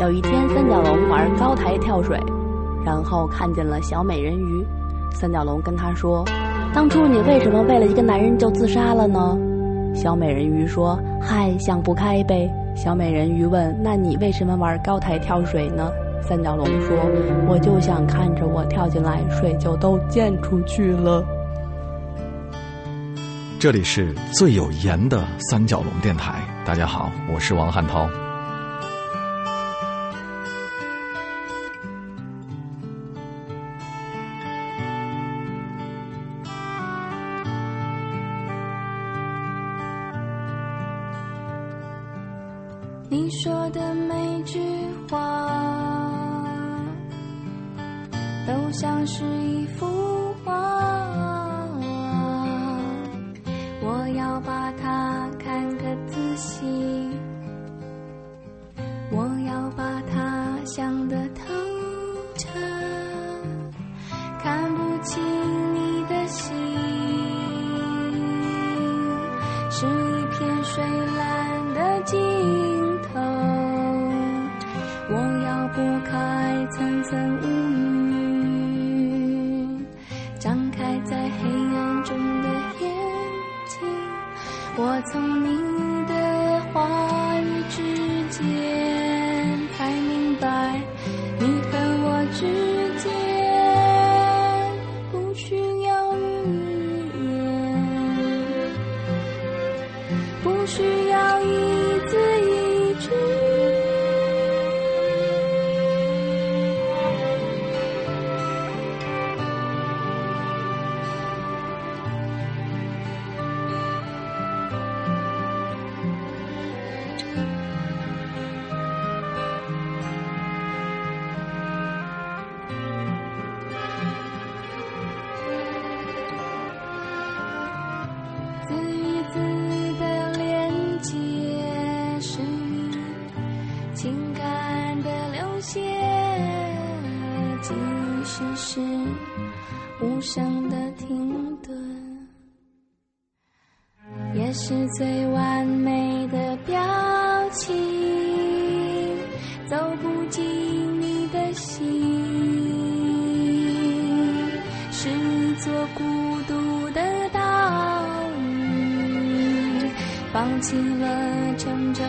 有一天，三角龙玩高台跳水，然后看见了小美人鱼。三角龙跟他说：“当初你为什么为了一个男人就自杀了呢？”小美人鱼说：“嗨，想不开呗。”小美人鱼问：“那你为什么玩高台跳水呢？”三角龙说：“我就想看着我跳进来，水就都溅出去了。”这里是最有颜的三角龙电台，大家好，我是王汉涛。起了挣扎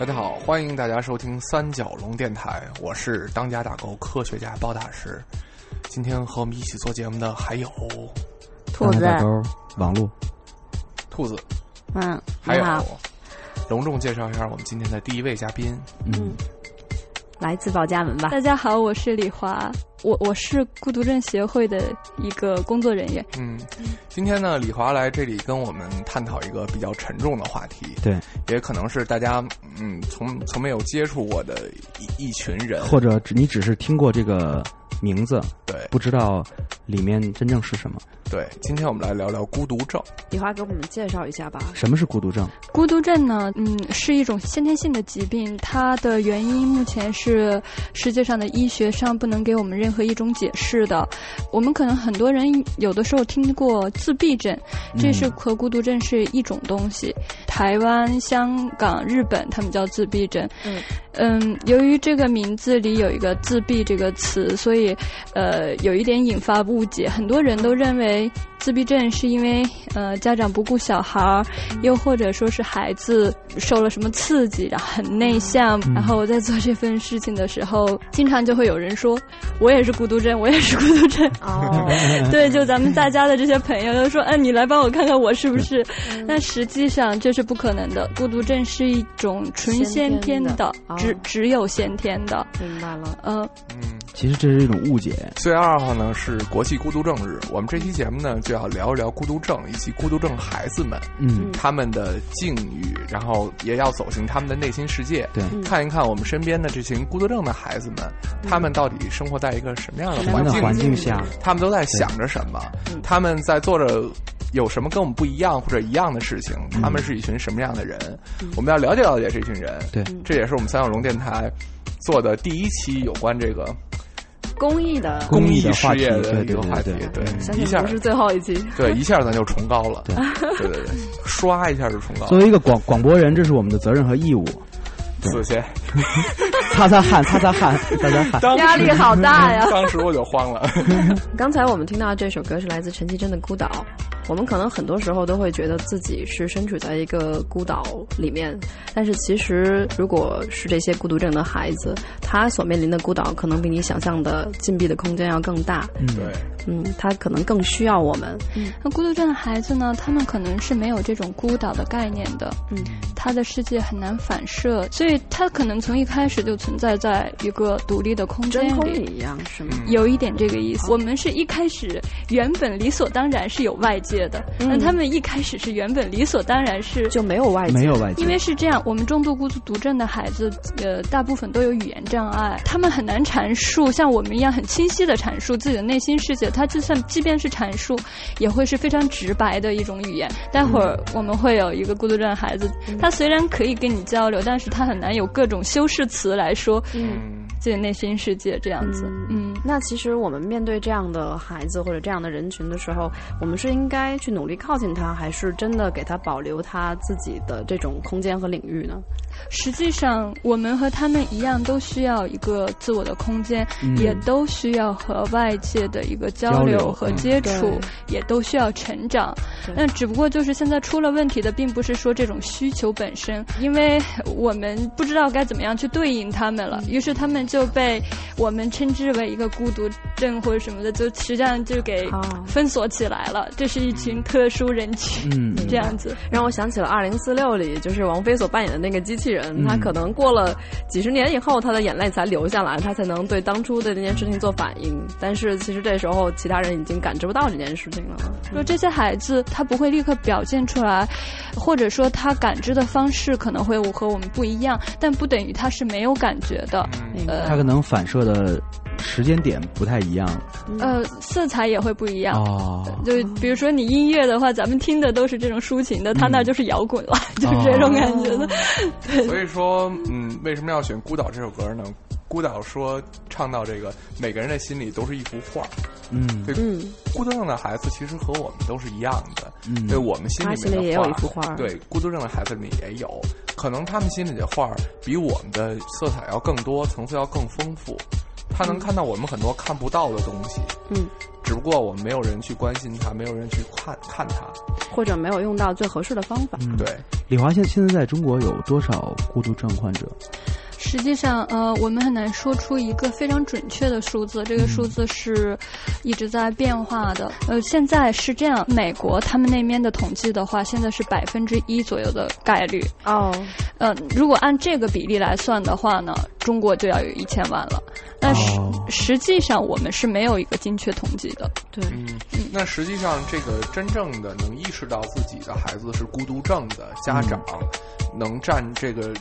大家好，欢迎大家收听三角龙电台，我是当家打狗科学家包大师。今天和我们一起做节目的还有兔子，网络，兔子，嗯，还有，隆重介绍一下我们今天的第一位嘉宾。嗯，来自报家门吧。大家好，我是李华，我我是孤独症协会的一个工作人员。嗯，今天呢，李华来这里跟我们探讨一个比较沉重的话题，对，也可能是大家嗯从从没有接触过的一一群人，或者你只是听过这个名字，对，不知道里面真正是什么。对，今天我们来聊聊孤独症。李华给我们介绍一下吧。什么是孤独症？孤独症呢，嗯，是一种先天性的疾病，它的原因目前是 世界上的医学上不能给我们任何一种解释的。我们可能很多人有的时候听过自闭症，这是和孤独症是一种东西。台湾、香港、日本，他们叫自闭症。嗯嗯，由于这个名字里有一个“自闭”这个词，所以呃有一点引发误解，很多人都认为。自闭症是因为呃家长不顾小孩儿，又或者说是孩子受了什么刺激，然后很内向，然后我在做这份事情的时候，经常就会有人说，我也是孤独症，我也是孤独症。哦，对，就咱们大家的这些朋友都说，嗯，你来帮我看看我是不是？但实际上这是不可能的，孤独症是一种纯先天的，只只有先天的。明白了，嗯嗯，其实这是一种误解。四月二号呢是国际孤独症日，我们这期节目呢。就要聊一聊孤独症以及孤独症孩子们，嗯，他们的境遇，然后也要走进他们的内心世界，对，看一看我们身边的这群孤独症的孩子们，他们到底生活在一个什么样的环境环境下，他们都在想着什么，他们在做着有什么跟我们不一样或者一样的事情，他们是一群什么样的人？我们要了解了解这群人，对，这也是我们三角龙电台做的第一期有关这个。公益的公益事业的这个话题，对，一下是最后一期，对，一下咱就崇高了，对对对，刷一下就崇高。作为一个广广播人，这是我们的责任和义务。死去，擦擦汗，擦擦汗，擦擦汗，压力好大呀！当时我就慌了。刚才我们听到这首歌是来自陈绮贞的《孤岛》。我们可能很多时候都会觉得自己是身处在一个孤岛里面，但是其实，如果是这些孤独症的孩子，他所面临的孤岛可能比你想象的禁闭的空间要更大。嗯，对，嗯，他可能更需要我们。嗯，那孤独症的孩子呢？他们可能是没有这种孤岛的概念的。嗯，他的世界很难反射，所以他可能从一开始就存在在一个独立的空间里一样，是吗？有一点这个意思。我们是一开始原本理所当然是有外界。的，那他们一开始是原本理所当然是就没有外界，没有外界，因为是这样，我们重度孤独症的孩子，呃，大部分都有语言障碍，他们很难阐述像我们一样很清晰的阐述自己的内心世界。他就算即便是阐述，也会是非常直白的一种语言。待会儿我们会有一个孤独症孩子，他虽然可以跟你交流，但是他很难有各种修饰词来说。嗯。自己内心世界这样子，嗯，那其实我们面对这样的孩子或者这样的人群的时候，我们是应该去努力靠近他，还是真的给他保留他自己的这种空间和领域呢？实际上，我们和他们一样，都需要一个自我的空间，也都需要和外界的一个交流和接触，也都需要成长。那只不过就是现在出了问题的，并不是说这种需求本身，因为我们不知道该怎么样去对应他们了，于是他们就被我们称之为一个孤独症或者什么的，就实际上就给封锁起来了。这是一群特殊人群，嗯，这样子。让我想起了《二零四六》里，就是王菲所扮演的那个机器人，他可能过了几十年以后，他的眼泪才流下来，他才能对当初的那件事情做反应。但是其实这时候，其他人已经感知不到这件事情了。就这些孩子。他不会立刻表现出来，或者说他感知的方式可能会和我们不一样，但不等于他是没有感觉的。呃，他可能反射的时间点不太一样，呃，色彩也会不一样。哦，就比如说你音乐的话，咱们听的都是这种抒情的，他那就是摇滚了，就是这种感觉的。对，所以说，嗯，为什么要选《孤岛》这首歌呢？孤岛说唱到这个，每个人的心里都是一幅画。嗯，对，孤独症的孩子其实和我们都是一样的。嗯，对我们心里面也有一幅画。对，孤独症的孩子里面也有，可能他们心里的画比我们的色彩要更多，层次要更丰富。他能看到我们很多看不到的东西。嗯，只不过我们没有人去关心他，没有人去看看他，或者没有用到最合适的方法。对，李华现现在在中国有多少孤独症患者？实际上，呃，我们很难说出一个非常准确的数字，这个数字是一直在变化的。呃，现在是这样，美国他们那边的统计的话，现在是百分之一左右的概率。哦，呃，如果按这个比例来算的话呢，中国就要有一千万了。但是实际上我们是没有一个精确统计的。对，嗯，那实际上这个真正的能意识到自己的孩子是孤独症的家长，能占这个。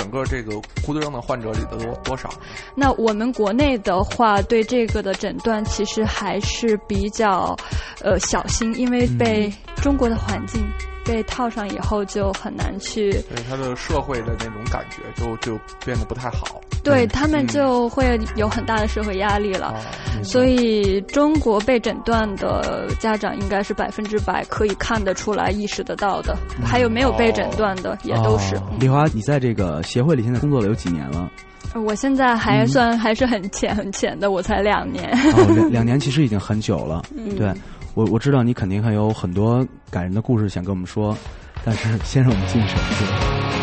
整个这个孤独症的患者里的多多少？那我们国内的话，对这个的诊断其实还是比较，呃，小心，因为被中国的环境。被套上以后就很难去，对他的社会的那种感觉就就变得不太好，对他们就会有很大的社会压力了。所以中国被诊断的家长应该是百分之百可以看得出来、意识得到的，还有没有被诊断的也都是。李华，你在这个协会里现在工作了有几年了？我现在还算还是很浅很浅的，我才两年。两两年其实已经很久了，对。我我知道你肯定还有很多感人的故事想跟我们说，但是先让我们进首歌。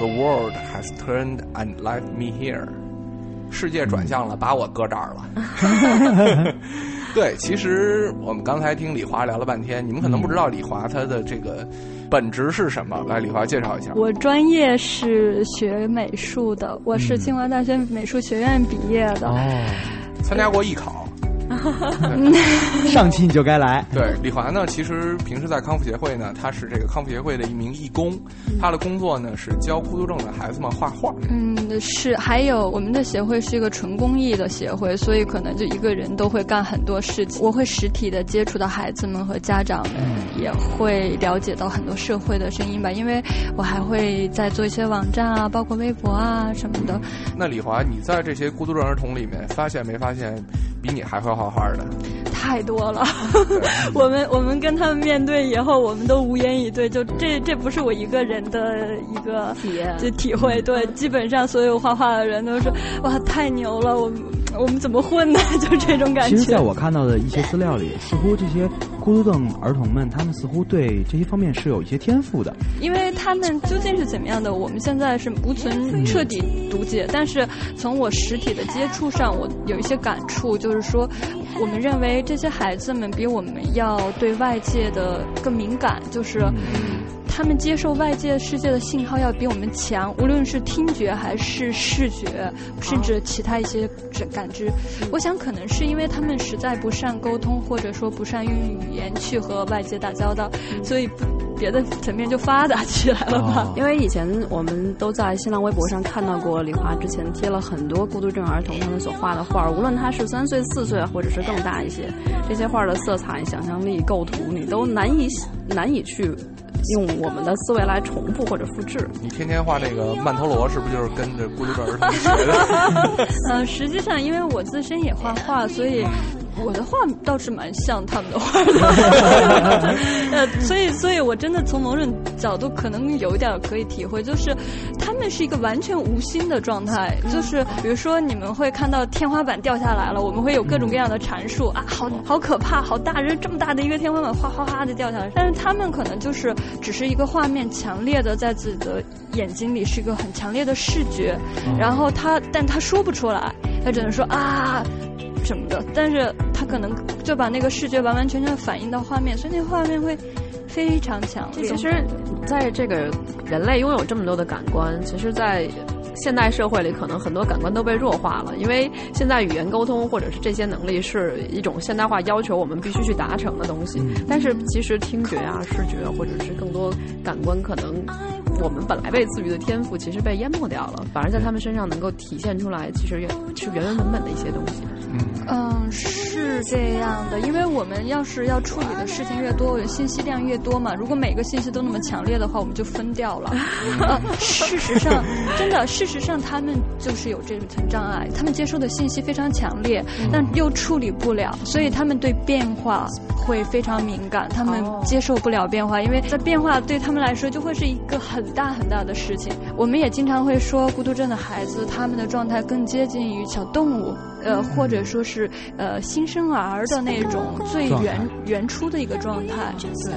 The World Has Turned and Left Me Here》，世界转向了，把我搁这儿了。对，其实我们刚才听李华聊了半天，你们可能不知道李华他的这个本职是什么。来，李华介绍一下。我专业是学美术的，我是清华大学美术学院毕业的。哦，参加过艺考。上期你就该来。对，李华呢，其实平时在康复协会呢，他是这个康复协会的一名义工，他的工作呢是教孤独症的孩子们画画。嗯，是。还有我们的协会是一个纯公益的协会，所以可能就一个人都会干很多事情。我会实体的接触到孩子们和家长们，也会了解到很多社会的声音吧。因为我还会在做一些网站啊，包括微博啊什么的。那李华，你在这些孤独症儿童里面发现没发现，比你还会画画的？太多了，我们我们跟他们面对以后，我们都无言以对。就这这不是我一个人的一个体验，就体会。对，基本上所有画画的人都说：“哇，太牛了！”我我们怎么混呢？就这种感觉。其实，在我看到的一些资料里，似乎这些孤独症儿童们，他们似乎对这些方面是有一些天赋的。因为他们究竟是怎么样的，我们现在是无存彻底读解。但是从我实体的接触上，我有一些感触，就是说，我们认为这些孩子们比我们要对外界的更敏感，就是。他们接受外界世界的信号要比我们强，无论是听觉还是视觉，甚至其他一些感知。我想可能是因为他们实在不善沟通，或者说不善用语言去和外界打交道，所以别的层面就发达起来了吧。因为以前我们都在新浪微博上看到过李华之前贴了很多孤独症儿童他们所画的画，无论他是三岁、四岁，或者是更大一些，这些画的色彩、想象力、构图，你都难以难以去。用我们的思维来重复或者复制。你天天画那个曼陀罗，是不是就是跟着孤独症儿童学的？嗯，实际上，因为我自身也画画，所以。我的画倒是蛮像他们的画的，呃，所以，所以我真的从某种角度可能有一点可以体会，就是他们是一个完全无心的状态，就是比如说你们会看到天花板掉下来了，我们会有各种各样的阐述啊，好好可怕，好大，人这么大的一个天花板哗哗哗的掉下来，但是他们可能就是只是一个画面，强烈的在自己的眼睛里是一个很强烈的视觉，然后他，但他说不出来，他只能说啊。什么的，但是他可能就把那个视觉完完全全反映到画面，所以那画面会非常强烈。其实，在这个人类拥有这么多的感官，其实，在现代社会里，可能很多感官都被弱化了，因为现在语言沟通或者是这些能力是一种现代化要求我们必须去达成的东西。但是，其实听觉啊、视觉或者是更多感官，可能我们本来被赐予的天赋，其实被淹没掉了，反而在他们身上能够体现出来，其实也是原原本本的一些东西。嗯，是是这样的，因为我们要是要处理的事情越多，信息量越多嘛。如果每个信息都那么强烈的话，我们就分掉了。事实上，真的，事实上他们就是有这层障碍，他们接收的信息非常强烈，但又处理不了，所以他们对变化会非常敏感，他们接受不了变化，因为在变化对他们来说就会是一个很大很大的事情。我们也经常会说，孤独症的孩子他们的状态更接近于小动物。呃，或者说是呃新生儿的那种最原原初的一个状态，对。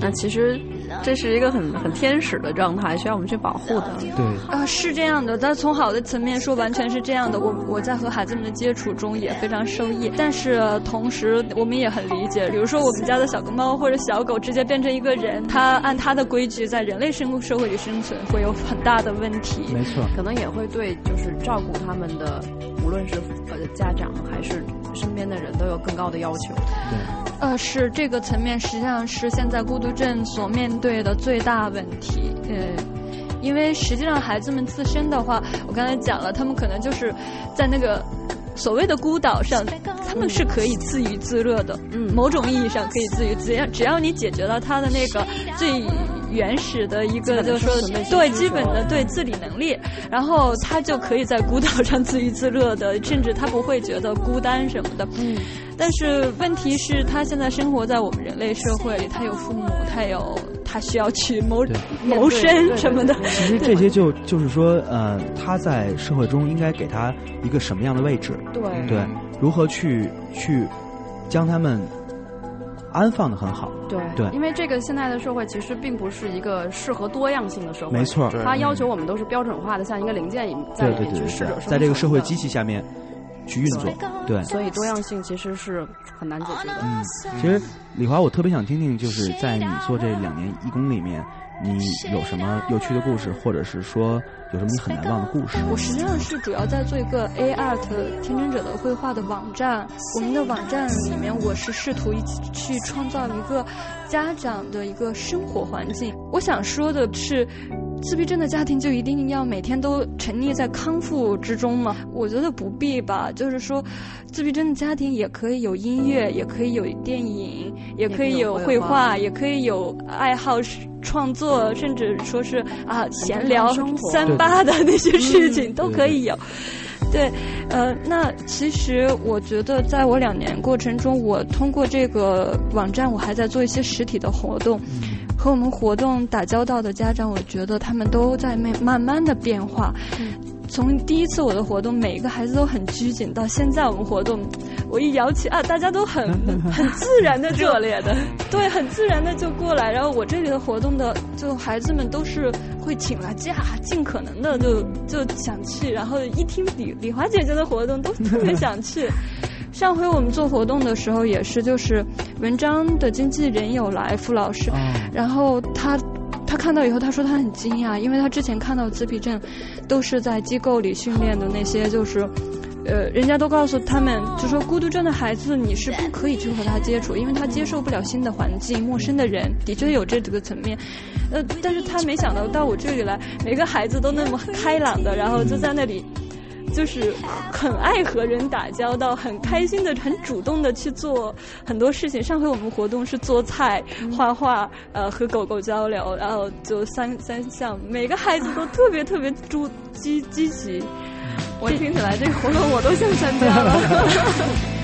那其实这是一个很很天使的状态，需要我们去保护的。对。啊，是这样的。但从好的层面说，完全是这样的。我我在和孩子们的接触中也非常受益，但是同时我们也很理解。比如说，我们家的小猫或者小狗直接变成一个人，它按它的规矩在人类生社会里生存，会有很大的问题。没错。可能也会对就是照顾他们的，无论是。呃，家长还是身边的人都有更高的要求。对，呃，是这个层面，实际上是现在孤独症所面对的最大问题。呃，因为实际上孩子们自身的话，我刚才讲了，他们可能就是在那个所谓的孤岛上，他们是可以自娱自乐的。嗯，某种意义上可以自娱自乐，只要你解决了他的那个最。原始的一个就是说对基本的对自理能力，然后他就可以在孤岛上自娱自乐的，甚至他不会觉得孤单什么的。嗯，但是问题是，他现在生活在我们人类社会里，他有父母，他有他需要去谋谋生什么的。其实这些就就是说，呃，他在社会中应该给他一个什么样的位置？对对，如何去去将他们。安放的很好。对对，因为这个现在的社会其实并不是一个适合多样性的社会。没错，它要求我们都是标准化的，像一个零件一在里面去适者在这个社会机器下面去运作。对，所以多样性其实是很难解决的。嗯，其实李华，我特别想听听，就是在你做这两年义工里面。你有什么有趣的故事，或者是说有什么你很难忘的故事？我实际上是主要在做一个 A Art 天真者的绘画的网站。我们的网站里面，我是试图一起去创造一个家长的一个生活环境。我想说的是。自闭症的家庭就一定要每天都沉溺在康复之中吗？我觉得不必吧。就是说，自闭症的家庭也可以有音乐，也可以有电影，也可以有绘画，也可以有爱好创作，甚至说是啊闲聊三八的那些事情都可以有。对，呃，那其实我觉得，在我两年过程中，我通过这个网站，我还在做一些实体的活动。和我们活动打交道的家长，我觉得他们都在慢慢慢的变化。从第一次我的活动，每一个孩子都很拘谨，到现在我们活动，我一摇起啊，大家都很 很自然的热烈的，对，很自然的就过来。然后我这里的活动的，就孩子们都是会请了假，尽可能的就就想去。然后一听李李华姐姐的活动，都特别想去。上回我们做活动的时候也是，就是文章的经纪人有来付老师，然后他他看到以后，他说他很惊讶，因为他之前看到自闭症都是在机构里训练的那些，就是呃，人家都告诉他们，就说孤独症的孩子你是不可以去和他接触，因为他接受不了新的环境、陌生的人，的确有这几个层面。呃，但是他没想到到我这里来，每个孩子都那么开朗的，然后就在那里。就是很爱和人打交道，很开心的，很主动的去做很多事情。上回我们活动是做菜、画画，呃，和狗狗交流，然后就三三项，每个孩子都特别特别主积积极。我听起来这个活动我都想参加了。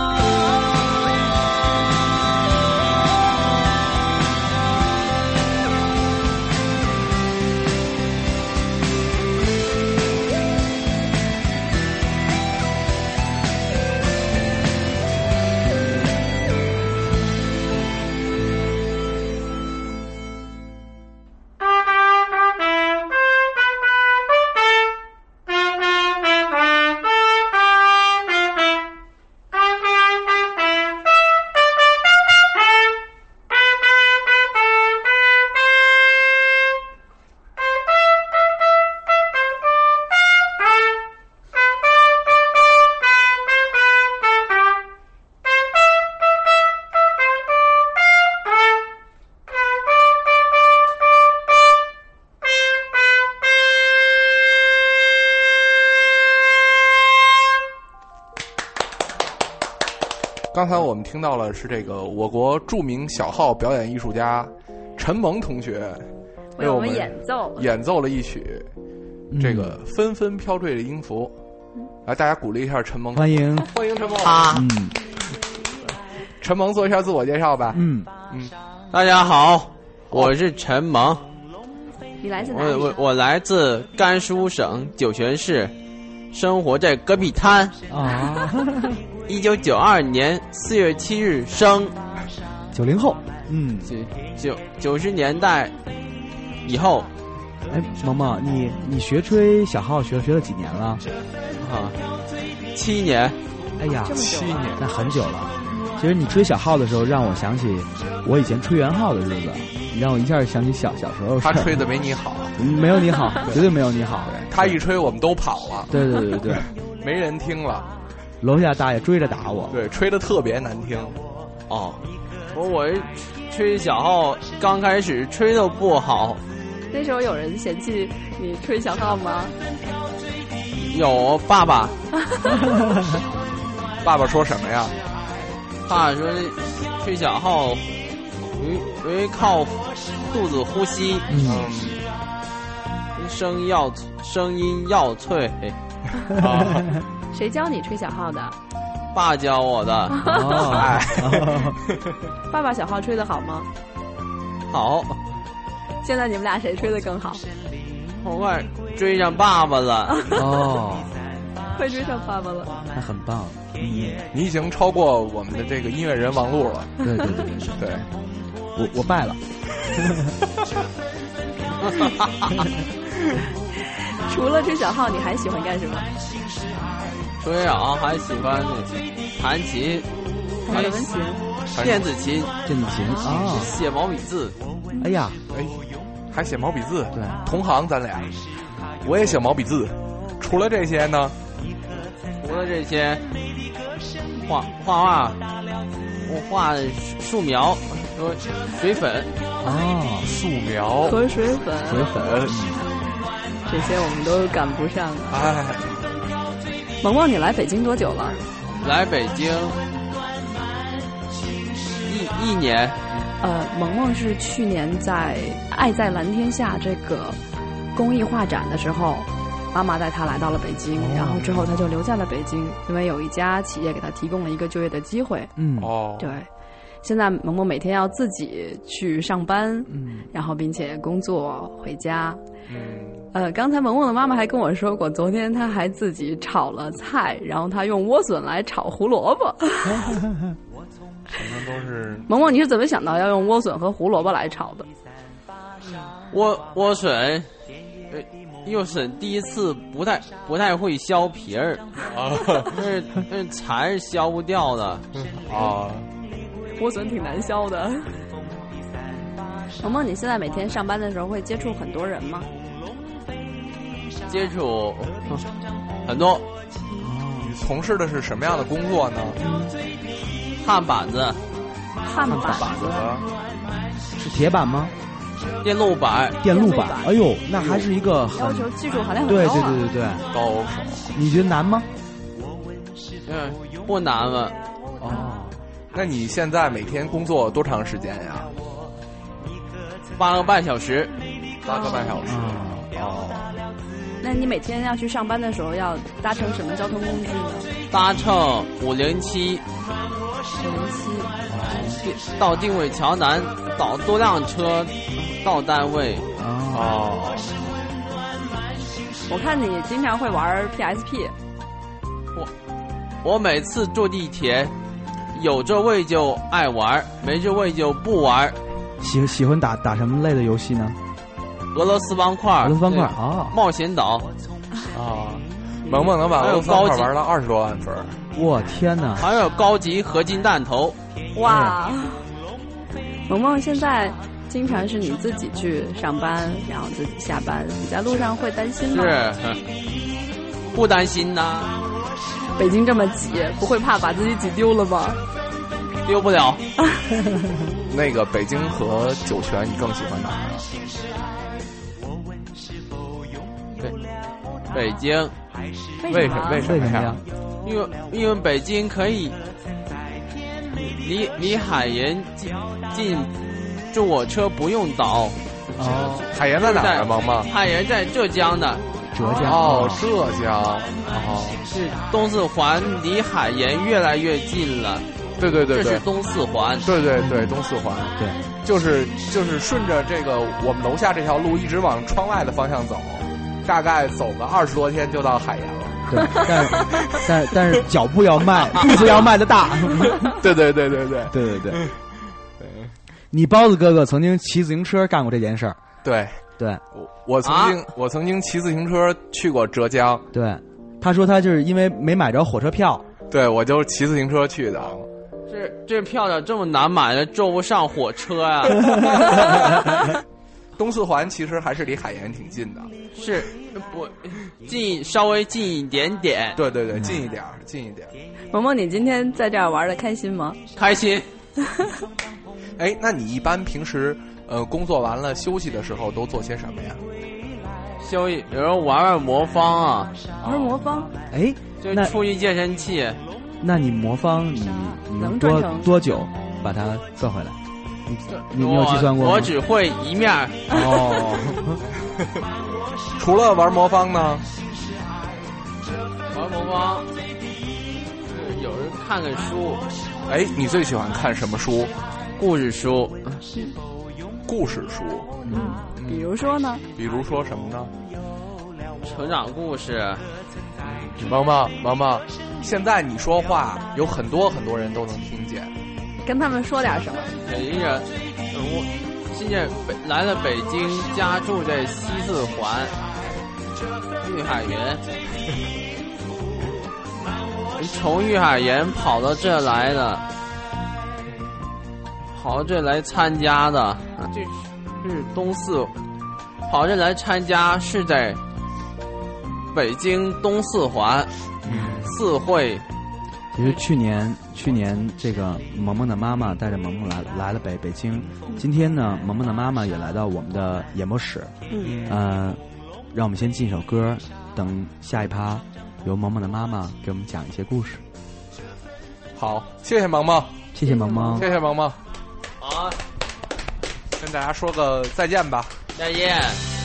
刚才我们听到了是这个我国著名小号表演艺术家陈萌同学为我们演奏演奏了一曲这个纷纷飘坠的音符，来大家鼓励一下陈萌，欢迎。欢迎陈萌，嗯，陈萌做一下自我介绍吧，嗯。嗯，大家好，我是陈萌，你来自哪里？我我我来自甘肃省酒泉市，生活在戈壁滩。啊。一九九二年四月七日生，九零后，嗯，九九九十年代以后。哎，萌萌，你你学吹小号学学了几年了？啊，七年。哎呀，七年，那很久了。其实你吹小号的时候，让我想起我以前吹圆号的日子，你让我一下想起小小时候。他吹的没你好，没有你好，绝对没有你好。他一吹，我们都跑了。对对对对，没人听了。楼下大爷追着打我，对，吹的特别难听。哦，我我吹小号刚开始吹的不好。那时候有人嫌弃你吹小号吗？有爸爸。爸爸说什么呀？爸爸说吹小号，因因为靠肚子呼吸，嗯，声要声音要脆。啊谁教你吹小号的？爸教我的。哦，哎，爸爸小号吹的好吗？好。现在你们俩谁吹的更好？我快追上爸爸了。哦，快追上爸爸了，那很棒。嗯，你已经超过我们的这个音乐人王璐了。对对对对对，我我败了。除了吹小号，你还喜欢干什么？吹啊，还喜欢弹琴，弹什么琴？电子琴，电子琴啊，写毛笔字。哎呀，哎，还写毛笔字？对，同行咱俩，我也写毛笔字。除了这些呢？除了这些，画画画，我画素描和水粉。啊，素描和水粉，水粉，这些我们都赶不上。哎，萌萌，你来北京多久了？来北京一一年。呃，萌萌是去年在《爱在蓝天下》这个公益画展的时候，妈妈带她来到了北京，哦、然后之后她就留在了北京，因为有一家企业给她提供了一个就业的机会。嗯，哦，对。现在萌萌每天要自己去上班，嗯，然后并且工作回家。嗯，呃，刚才萌萌的妈妈还跟我说过，昨天她还自己炒了菜，然后她用莴笋来炒胡萝卜。什么都是萌萌，你是怎么想到要用莴笋和胡萝卜来炒的？莴莴笋，莴笋第一次不太不太会削皮儿啊，那是那是蚕是削不掉的啊。莴笋挺难削的。萌萌，你现在每天上班的时候会接触很多人吗？接触很多。你从事的是什么样的工作呢？焊板子，焊板子是铁板吗？电路板，电路板，哎呦，那还是一个要求技术含量很对高啊。对对对对，高手。你觉得难吗？嗯，不难了。哦，那你现在每天工作多长时间呀？八个半小时，八个半小时。啊，哦，那你每天要去上班的时候，要搭乘什么交通工具呢？搭乘五零七五零七。到定位桥南，倒多辆车到单位。哦，哦，我看你经常会玩 PSP，我每次坐地铁，有座位就爱玩，没座位就不玩。喜喜欢打打什么类的游戏呢？俄罗斯方块，俄罗斯方块啊，冒险岛，啊，萌萌能把俄罗斯方块玩到二十多万分儿。我天哪！还有高级合金弹头。哇！萌萌现在经常是你自己去上班，然后自己下班，你在路上会担心吗？是，不担心呐，北京这么挤，不会怕把自己挤丢了吧？丢不了。那个北京和酒泉，你更喜欢哪北京，为什么？为什么呀？因为因为北京可以离离海盐近近，坐火车不用倒。哦，海盐在哪儿啊？萌萌？海盐在浙江的，浙江哦，浙江。哦，是东四环离海盐越来越近了。对对对对这是，东四环。对对对，东四环。对，就是就是顺着这个我们楼下这条路一直往窗外的方向走，大概走个二十多天就到海盐了。对，但是 但但是脚步要迈，步子要迈的大。对对对对对对对对，你包子哥哥曾经骑自行车干过这件事儿。对，对我我曾经、我曾经骑自行车去过浙江，对，他说他就是因为没买着火车票，对我就是骑自行车去的。这这票咋这么难买呢？坐不上火车呀、东四环其实还是离海盐挺近的。是不近稍微近一点点，对对对，近一点儿，近一点儿。萌萌，你今天在这儿玩的开心吗？开心。哎，那你一般平时呃工作完了休息的时候都做些什么呀？休息，有时候玩玩魔方啊，玩魔方，哎，就那出一健身器。那你魔方你你多能多多久把它赚回来？你你你有计算过吗？我我只会一面，哦，除了玩魔方呢？玩魔方，是有人看看书，哎，你最喜欢看什么书？故事书，故事书。嗯，比如说呢？比如说什么呢？成长故事，萌萌，萌萌，现在你说话有很多很多人都能听见。跟他们说点什么？北京人，呃我现在北来了北京，家住在西四环玉海园，从玉海园跑到这来的，跑到这来参加的，这是东四，跑这来参加是在北京东四环四会。其实去年去年这个萌萌的妈妈带着萌萌来来了北北京，今天呢，萌萌的妈妈也来到我们的演播室，嗯，呃，让我们先进一首歌，等下一趴由萌萌的妈妈给我们讲一些故事。好，谢谢萌萌，谢谢萌萌，谢谢萌萌，好，跟大家说个再见吧。再见。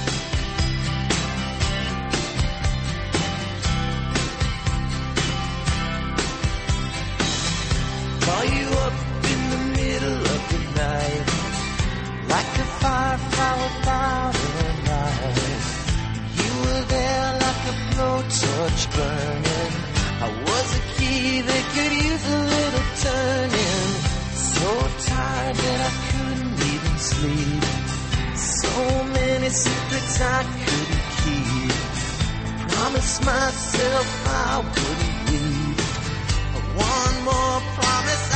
You up in the middle of the night, like a. You were there like a blowtorch burning. I was a key that could use a little turning. So tired that I couldn't even sleep. So many secrets I couldn't keep. Myself I wouldn't leave. One more promise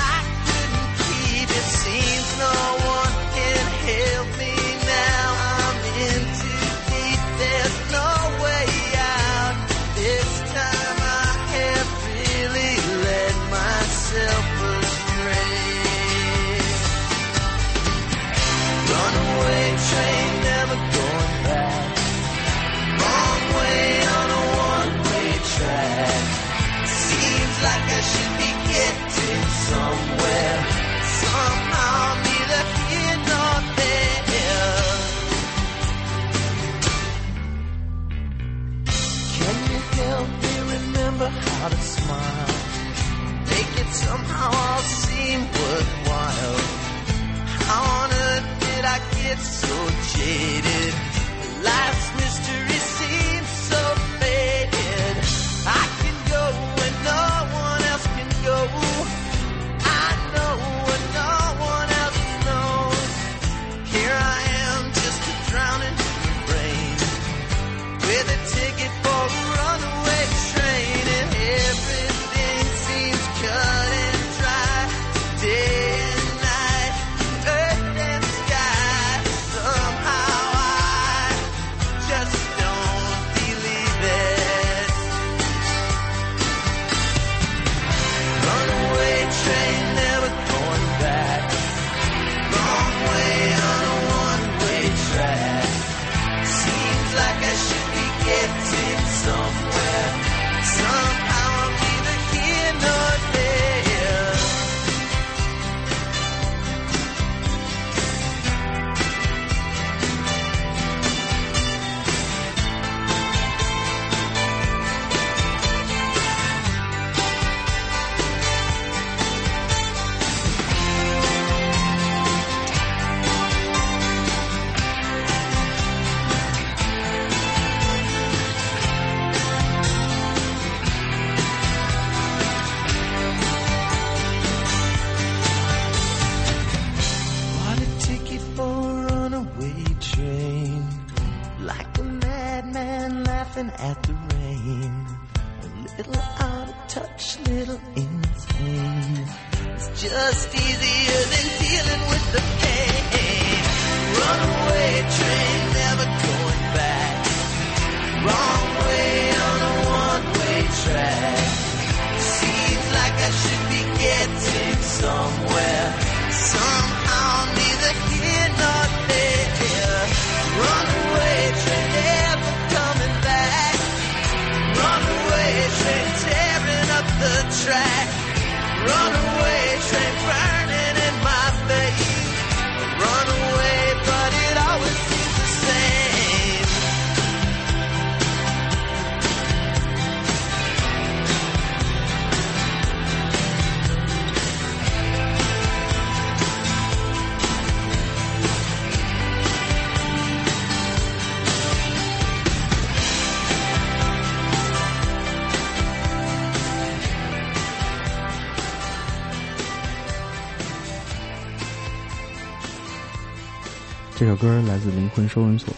歌来自灵魂收容所。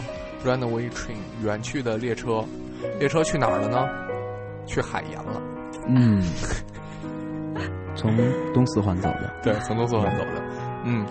Runaway Train，远去的列车，列车去哪儿了呢？去海盐了。嗯，从东四环走的。对，从东四环走的。嗯，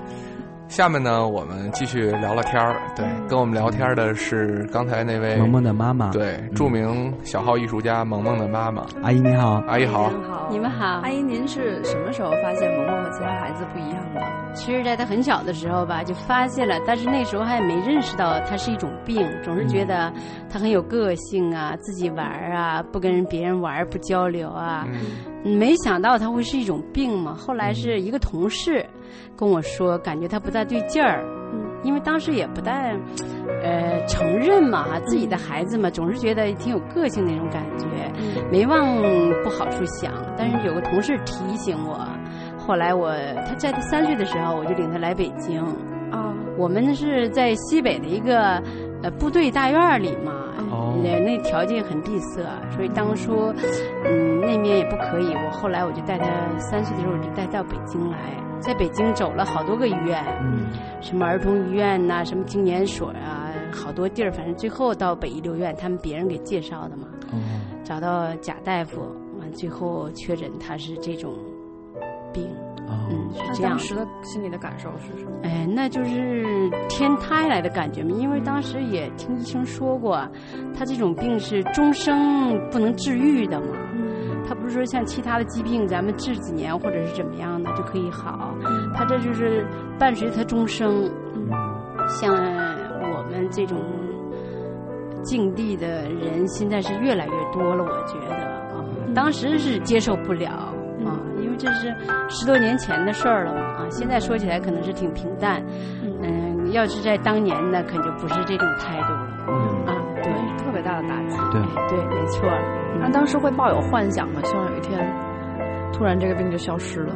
下面呢，我们继续聊聊天儿。对，跟我们聊天的是刚才那位萌萌的妈妈。对，著名小号艺术家萌萌的妈妈。阿姨你好，阿姨好，好，你们好，阿姨，您是什么时候发现萌萌和其他孩子不一样的？其实在他很小的时候吧，就发现了，但是那时候还没认识到它是一种病，总是觉得他很有个性啊，自己玩啊，不跟别人玩，不交流啊。嗯，没想到他会是一种病嘛。后来是一个同事跟我说，感觉他不大对劲儿。嗯，因为当时也不太，呃，承认嘛，哈，自己的孩子嘛，总是觉得挺有个性那种感觉，没往不好处想。但是有个同事提醒我，后来我他在他三岁的时候，我就领他来北京。啊，我们是在西北的一个呃部队大院里嘛，哦那那条件很闭塞，所以当初嗯那面也不可以。我后来我就带他三岁的时候我就带他到北京来，在北京走了好多个医院，嗯，什么儿童医院呐、什么青年所啊，好多地儿，反正最后到北医六院，他们别人给介绍的嘛，嗯，找到贾大夫，完最后确诊他是这种病，哦，嗯，是这样那当。时的心里的感受是什么？哎，那就是天塌下来的感觉嘛，因为当时也听医生说过，他这种病是终生不能治愈的嘛。他不是说像其他的疾病，咱们治几年或者是怎么样的就可以好，他这就是伴随他终生。像我们这种境地的人，现在是越来越多了，我觉得。啊，当时是接受不了啊，因为这是十多年前的事儿了嘛啊，现在说起来可能是挺平淡，嗯，要是在当年呢，可能就不是这种态度大的打击。对，对，没错，那当时会抱有幻想嘛？希望有一天，突然这个病就消失了。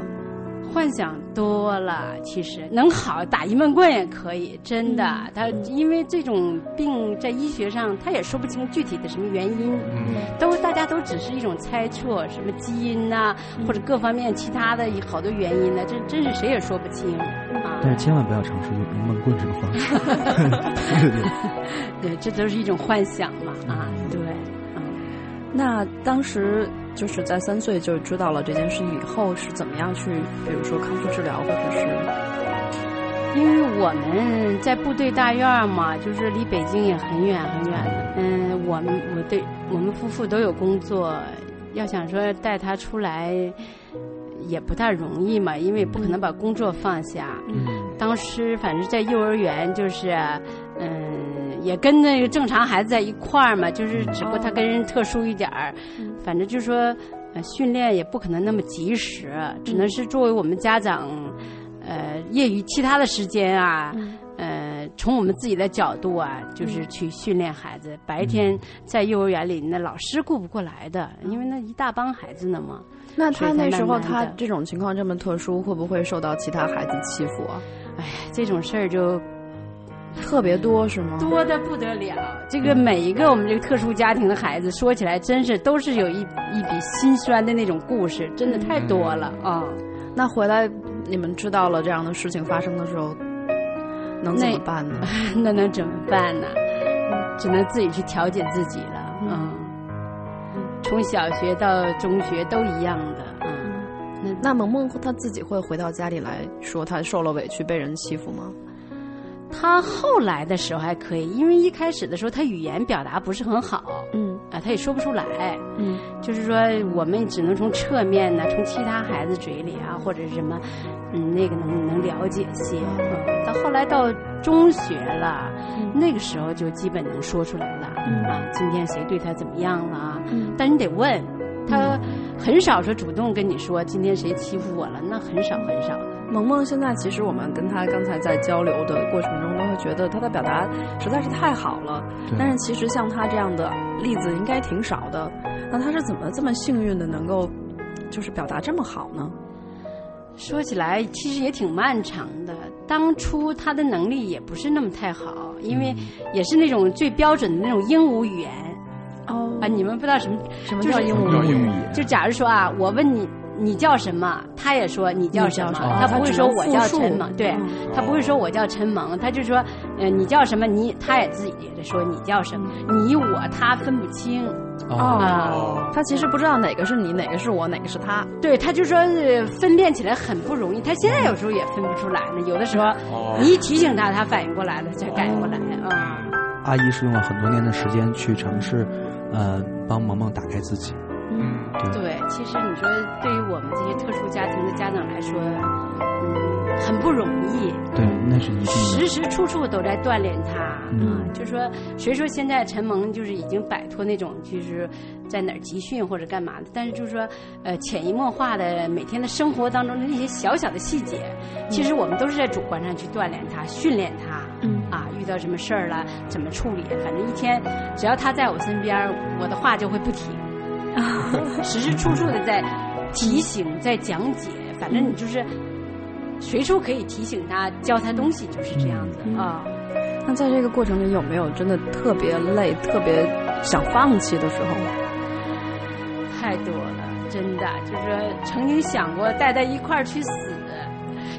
幻想多了，其实能好打一闷棍也可以，真的。他因为这种病在医学上，他也说不清具体的什么原因，嗯，都大家都只是一种猜测，什么基因呐、或者各方面其他的好多原因呢，这真是谁也说不清啊。但是千万不要尝试用闷棍这个方式。对对，对，这都是一种幻想嘛啊，对，啊。那当时就是在三岁就知道了这件事以后，是怎么样去，比如说康复治疗，或者是因为我们在部队大院嘛，就是离北京也很远很远的。嗯，我们我对我们夫妇都有工作，要想说带他出来也不太容易嘛，因为不可能把工作放下。嗯，当时反正在幼儿园就是，嗯，也跟那个正常孩子在一块儿嘛，就是只不过他跟人特殊一点儿，反正就说呃训练也不可能那么及时，只能是作为我们家长，呃业余其他的时间啊。呃，从我们自己的角度啊，就是去训练孩子。白天在幼儿园里，那老师顾不过来的，因为那一大帮孩子呢嘛。那他那时候他这种情况这么特殊，会不会受到其他孩子欺负啊？哎，这种事儿就特别多是吗？多的不得了。这个每一个我们这个特殊家庭的孩子，说起来真是都是有一一笔心酸的那种故事，真的太多了啊。那回来你们知道了这样的事情发生的时候，能怎么办呢？那 能怎么办呢？只能自己去调节自己了。嗯，从小学到中学都一样的。嗯，那那萌萌她自己会回到家里来说她受了委屈被人欺负吗？他后来的时候还可以，因为一开始的时候他语言表达不是很好，嗯，啊，他也说不出来，嗯，就是说我们只能从侧面呢，从其他孩子嘴里啊，或者是什么，嗯，那个能能了解些。嗯，到后来到中学了，那个时候就基本能说出来了，嗯。啊，今天谁对他怎么样了？嗯，但你得问他，很少说主动跟你说今天谁欺负我了，那很少很少。萌萌现在其实我们跟他刚才在交流的过程会觉得他的表达实在是太好了。但是其实像他这样的例子应该挺少的。那他是怎么这么幸运的能够就是表达这么好呢？说起来其实也挺漫长的。当初他的能力也不是那么太好，因为也是那种最标准的那种鹦鹉语言。哦啊，你们不知道什么什么叫鹦鹉语？就假如说啊，我问你。你叫什么？他也说你叫什么，他不会说我叫陈萌，对他不会说我叫陈萌，他就说，呃，你叫什么？你他也自己也说你叫什么？你我他分不清。哦，他其实不知道哪个是你，哪个是我，哪个是他。对，他就说分辨起来很不容易。他现在有时候也分不出来呢。有的时候你一提醒他，他反应过来了，才改过来啊。阿姨是用了很多年的时间去尝试，呃，帮萌萌打开自己。嗯，对，其实你说对于我们这些特殊家庭的家长来说，嗯，很不容易。对，那是一定的。时时处处都在锻炼他啊，就说谁说现在陈萌就是已经摆脱那种就是在哪儿集训或者干嘛的，但是就是说呃潜移默化的每天的生活当中的那些小小的细节，其实我们都是在主观上去锻炼他、训练他。嗯啊，遇到什么事儿了怎么处理？反正一天只要他在我身边，我的话就会不停。时时处处的在提醒，在讲解，反正你就是随处可以提醒他，教他东西，就是这样子啊。那在这个过程里，有没有真的特别累、特别想放弃的时候？太多了，真的，就是说曾经想过带他一块儿去死，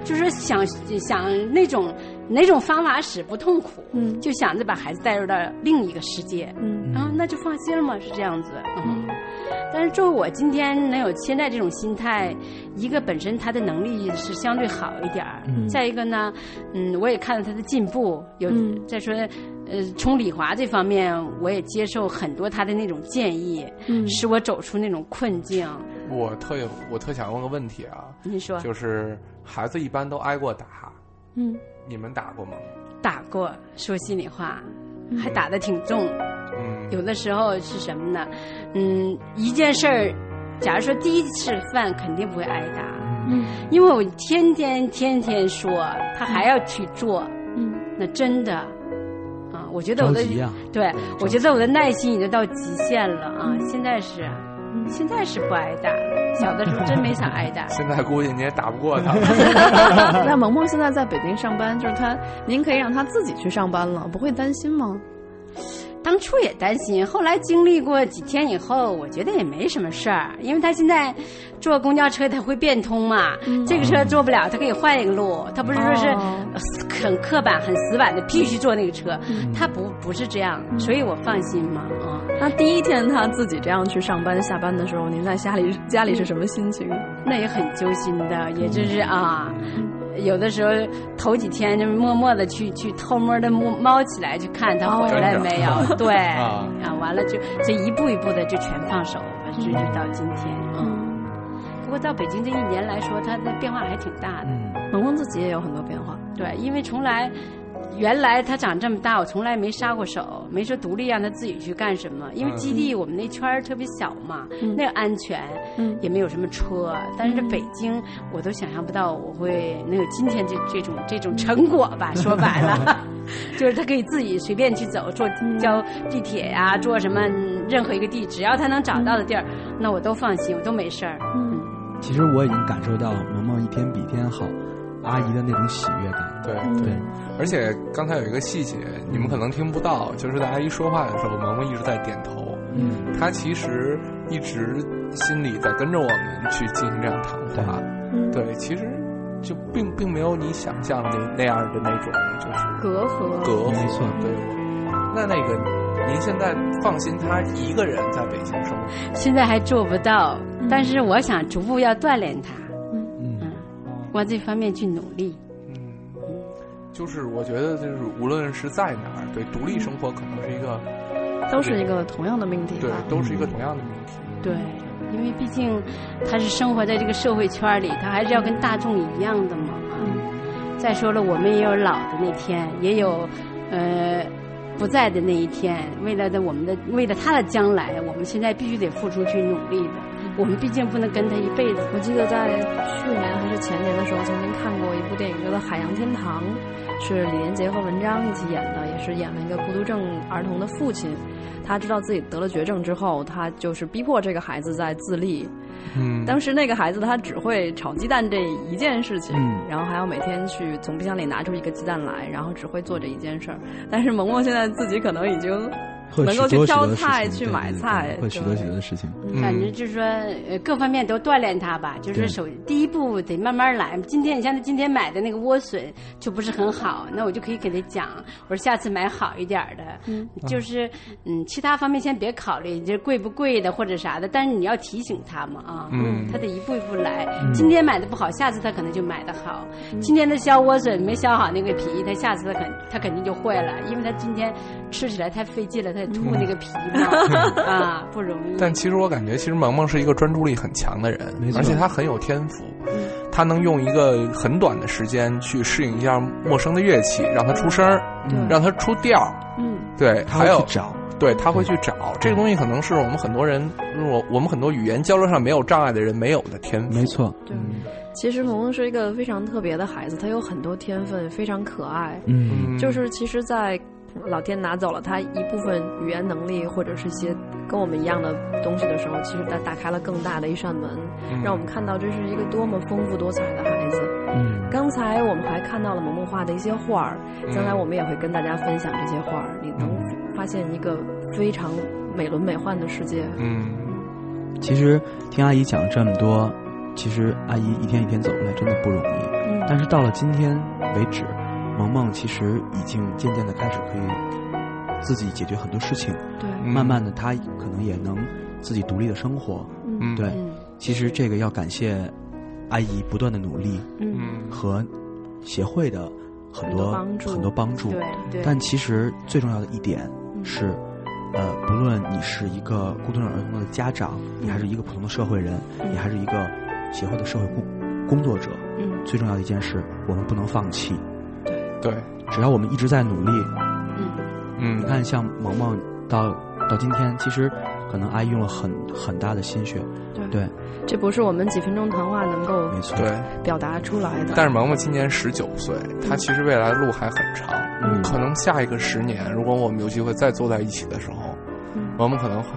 就是想想那种哪种方法使不痛苦，嗯，就想着把孩子带入到另一个世界，嗯，然后那就放心了嘛，是这样子，嗯。但是，作为我今天能有现在这种心态，一个本身他的能力是相对好一点儿，再一个呢，嗯，我也看到他的进步。有再说，呃，从李华这方面，我也接受很多他的那种建议，使我走出那种困境。我特有，我特想问个问题啊，你说，就是孩子一般都挨过打，嗯，你们打过吗？打过，说心里话，还打的挺重。嗯，有的时候是什么呢？嗯，一件事儿，假如说第一次犯，肯定不会挨打。嗯，因为我天天天天说，他还要去做。嗯，那真的，啊，我觉得我的，啊、对，我觉得我的耐心已经到极限了啊！现在是，现在是不挨打了。小的时候真没想挨打。现在估计你也打不过他。那萌萌现在在北京上班，就是他，您可以让他自己去上班了，不会担心吗？当初也担心，后来经历过几天以后，我觉得也没什么事儿，因为他现在坐公交车他会变通嘛，嗯、这个车坐不了，他可以换一个路，他不是说是很刻板、很死板的必须坐那个车，嗯、他不不是这样，所以我放心嘛啊。那第一天他自己这样去上班下班的时候，您在家里家里是什么心情？那也很揪心的，也就是啊。有的时候头几天就默默的去去偷摸的摸猫起来去看他回来没有，对 啊，完了就这一步一步的就全放手，直至到今天嗯。不过到北京这一年来说，他的变化还挺大的。萌萌自己也有很多变化，对，因为从来原来他长这么大，我从来没撒过手，没说独立让他自己去干什么。因为基地我们那圈儿特别小嘛，那个安全，也没有什么车。但是这北京，我都想象不到我会能有今天这这种这种成果吧。说白了，就是他可以自己随便去走，坐交地铁呀，坐什么任何一个地，只要他能找到的地儿，那我都放心，我都没事儿。嗯，其实我已经感受到萌萌一天比一天好。阿姨的那种喜悦感，对对，而且刚才有一个细节，你们可能听不到，就是在阿姨说话的时候，萌萌一直在点头。嗯，她其实一直心里在跟着我们去进行这样谈话。嗯，对，其实就并并没有你想象的那样的那种，就是隔阂，隔阂。没错，对。那那个您现在放心他一个人在北京生活？现在还做不到，但是我想逐步要锻炼他，往这方面去努力。嗯就是我觉得，就是无论是在哪儿，对独立生活可能是一个，都是一个同样的命题。对，都是一个同样的命题。对，因为毕竟他是生活在这个社会圈里，他还是要跟大众一样的嘛。嗯。再说了，我们也有老的那天，也有呃不在的那一天。为了的我们的，为了他的将来，我们现在必须得付出去努力的。我们毕竟不能跟他一辈子。我记得在去年还是前年的时候，曾经看过一部电影，叫做《海洋天堂》。是李连杰和文章一起演的，也是演了一个孤独症儿童的父亲。他知道自己得了绝症之后，他就是逼迫这个孩子在自立。嗯，当时那个孩子他只会炒鸡蛋这一件事情，然后还要每天去从冰箱里拿出一个鸡蛋来，然后只会做这一件事儿。但是萌萌现在自己可能已经。能够去挑菜、去买菜，会许多许多的事情。反正就是说，呃，各方面都锻炼他吧。就是首第一步得慢慢来。今天你像他今天买的那个莴笋就不是很好，那我就可以给他讲，我说下次买好一点的。嗯，就是嗯，其他方面先别考虑，这贵不贵的或者啥的。但是你要提醒他嘛啊，嗯，他得一步一步来。今天买的不好，下次他可能就买的好。今天的削莴笋没削好那个皮，他下次他肯他肯定就坏了，因为他今天吃起来太费劲了。在吐那个皮嘛 啊，不容易。但其实我感觉，其实萌萌是一个专注力很强的人，而且他很有天赋。他能用一个很短的时间去适应一下陌生的乐器，让他出声儿，让他出调嗯，对，还有找，对他会去找这个东西，可能是我们很多人，我我们很多语言交流上没有障碍的人没有的天赋。没错，对。其实萌萌是一个非常特别的孩子，他有很多天分，非常可爱。嗯，就是其实，在。老天拿走了他一部分语言能力，或者是一些跟我们一样的东西的时候，其实他打开了更大的一扇门，让我们看到这是一个多么丰富多彩的孩子。嗯，刚才我们还看到了萌萌画的一些画儿，将来我们也会跟大家分享这些画儿，你能发现一个非常美轮美奂的世界。嗯，其实听阿姨讲这么多，其实阿姨一天一天走过来真的不容易。嗯，但是到了今天为止。萌萌其实已经渐渐的开始可以自己解决很多事情，对，慢慢的她可能也能自己独立的生活，嗯，对，其实这个要感谢阿姨不断的努力，嗯，和协会的很多很多帮助，对对，但其实最重要的一点是，呃，不论你是一个孤独症儿童的家长，你还是一个普通的社会人，你还是一个协会的社会工工作者，嗯，最重要的一件事，我们不能放弃。对，只要我们一直在努力，嗯嗯，你看，像萌萌到到今天，其实可能阿姨用了很很大的心血，对，这不是我们几分钟谈话能够没错对表达出来的。但是萌萌今年十九岁，她其实未来的路还很长，嗯，可能下一个十年，如果我们有机会再坐在一起的时候，萌萌可能会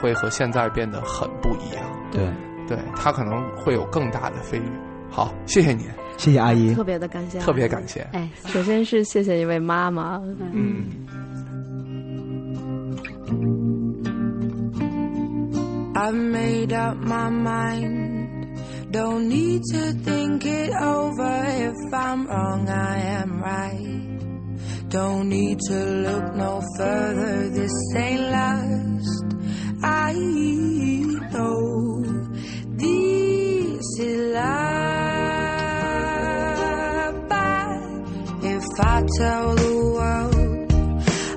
会和现在变得很不一样，对，对，她可能会有更大的飞跃。好，谢谢您。谢谢阿姨，特别的感谢，特别感谢。哎，首先是谢谢一位妈妈。嗯。I've made up my mind. Don't need to think it over. If I'm wrong, I am right. Don't need to look no further. This ain't last. I know this is life. I tell the world,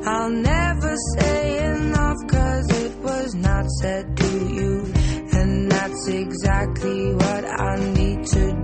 I'll never say enough, cause it was not said to you. And that's exactly what I need to do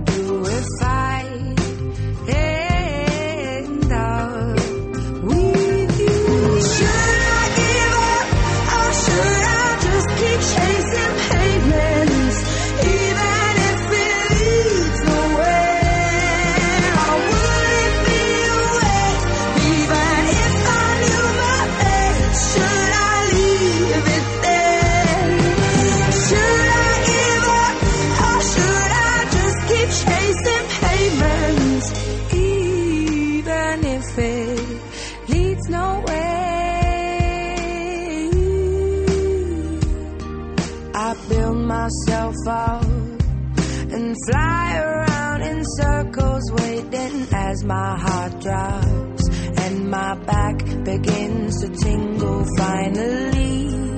and fly around in circles, waiting as my heart drops. And my back begins to tingle finally.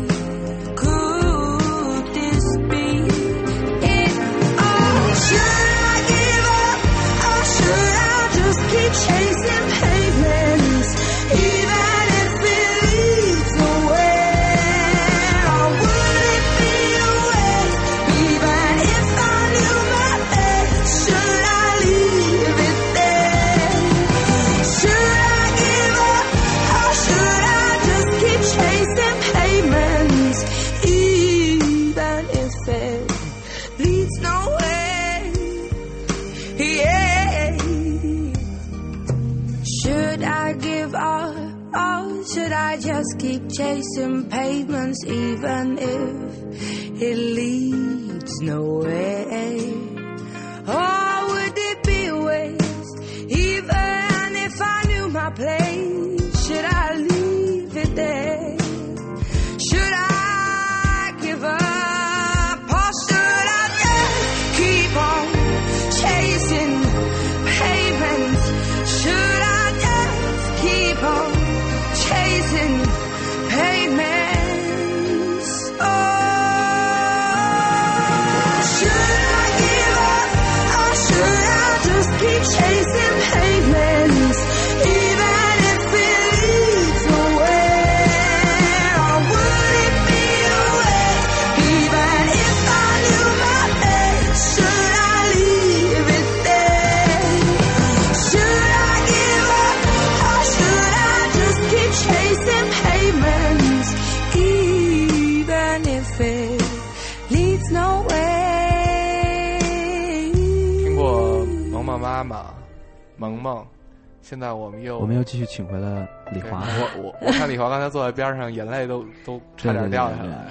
都都差点掉下来。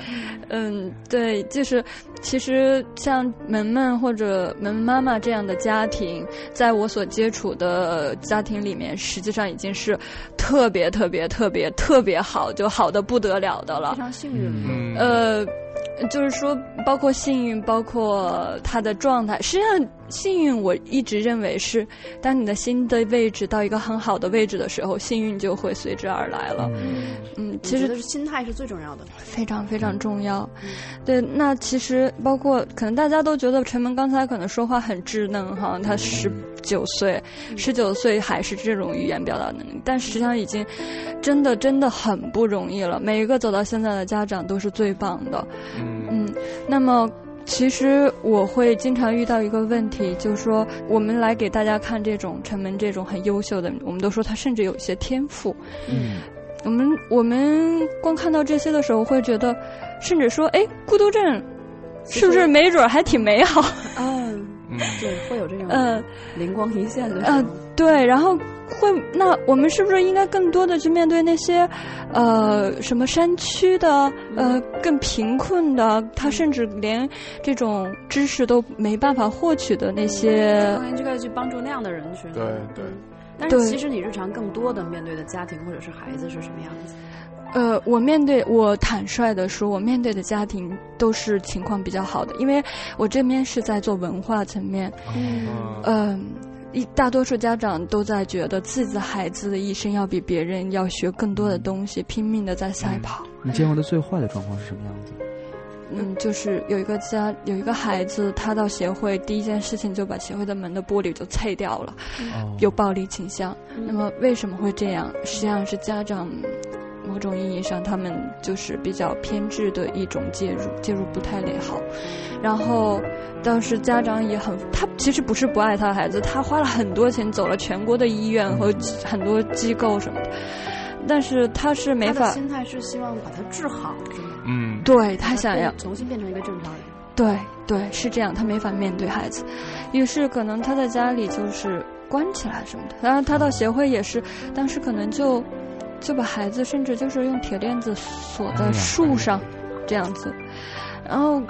嗯，对，就是其实像门门或者萌萌妈妈这样的家庭，在我所接触的家庭里面，实际上已经是特别特别特别特别好，就好的不得了的了非。常幸运。嗯，呃，就是说，包括幸运，包括他的状态。实际上，幸运我一直认为是，当你的心的位置到一个很好的位置的时候，幸运就会随之而来了。嗯，其实心态是最重要的。非常非常重要。对，那其实包括可能大家都觉得陈萌刚才可能说话很稚嫩哈，他十九岁，十九岁还是这种语言表达能力，但实际上已经真的真的很不容易了。每一个走到现在的家长都是最棒的。嗯嗯，那么。其实我会经常遇到一个问题，就是说我们来给大家看这种陈门这种很优秀的，我们都说他甚至有一些天赋。嗯，我们我们光看到这些的时候，会觉得，甚至说，哎，孤独症是不是没准儿还挺美好？嗯，嗯，对，会有这种嗯灵光一现的时候。呃，对，然后会，那我们是不是应该更多的去面对那些，呃，什么山区的，呃，更贫困的，他甚至连这种知识都没办法获取的那些当然就该去帮助那样的人群。对对嗯。但是其实你日常更多的面对的家庭或者是孩子是什么样子？呃，我面对我坦率的说，我面对的家庭都是情况比较好的，因为我这边是在做文化层面，嗯嗯、一大多数家长都在觉得自己的孩子的一生要比别人要学更多的东西，拼命的在赛跑。你见过的最坏的状况是什么样子？嗯，就是有一个家有一个孩子，他到协会第一件事情就把协会的门的玻璃就碎掉了，哦有暴力倾向。那么为什么会这样？实际上是家长某种意义上他们就是比较偏执的一种介入，介入不太良好。然后当时家长也很，他其实不是不爱他的孩子，他花了很多钱走了全国的医院和很多机构什么的，但是他是没法，心态是希望把他治好，是吗？嗯，对他想要重新变成一个正常人。对对，是这样，他没法面对孩子，于是可能他在家里就是关起来什么的。当然后他到协会也是，当时可能就就把孩子甚至就是用铁链子锁在树上，这样子。然后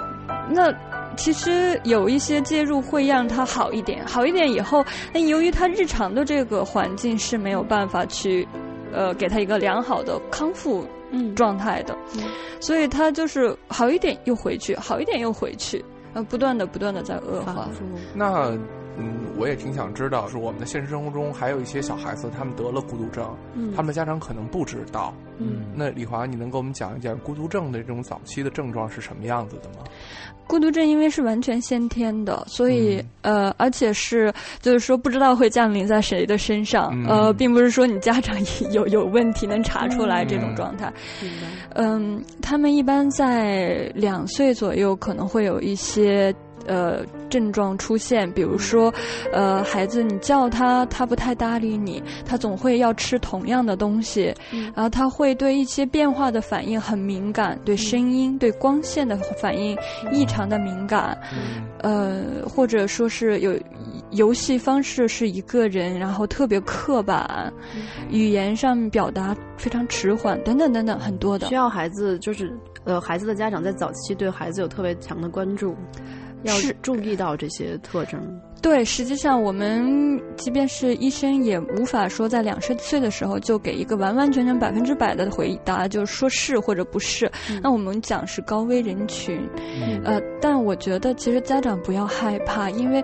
那其实有一些介入会让他好一点，好一点以后，那由于他日常的这个环境是没有办法去呃给他一个良好的康复嗯状态的，所以他就是好一点又回去，好一点又回去，呃，不断的不断的在恶化。那嗯，我也挺想知道，是我们的现实生活中还有一些小孩子，他们得了孤独症，嗯他们的家长可能不知道。嗯，那李华，你能给我们讲一讲孤独症的这种早期的症状是什么样子的吗？孤独症因为是完全先天的，所以、呃，而且是就是说不知道会降临在谁的身上，嗯呃，并不是说你家长 有有问题能查出来这种状态。嗯，他们一般在两岁左右可能会有一些呃症状出现，比如说，呃，孩子你叫他，他不太搭理你，他总会要吃同样的东西，然后他会对一些变化的反应很敏感，对声音、对光线的反应异常的敏感，呃，或者说是有游戏方式是一个人，然后特别刻板，语言上表达非常迟缓，等等等等，很多的。需。要孩子就是呃，孩子的家长在早期对孩子有特别强的关注，要是注意到这些特征。对，实际上我们即便是医生，也无法说在两岁岁的时候就给一个完完全全百分之百的回答，就是说是或者不是。那我们讲是高危人群，呃，但我觉得其实家长不要害怕，因为，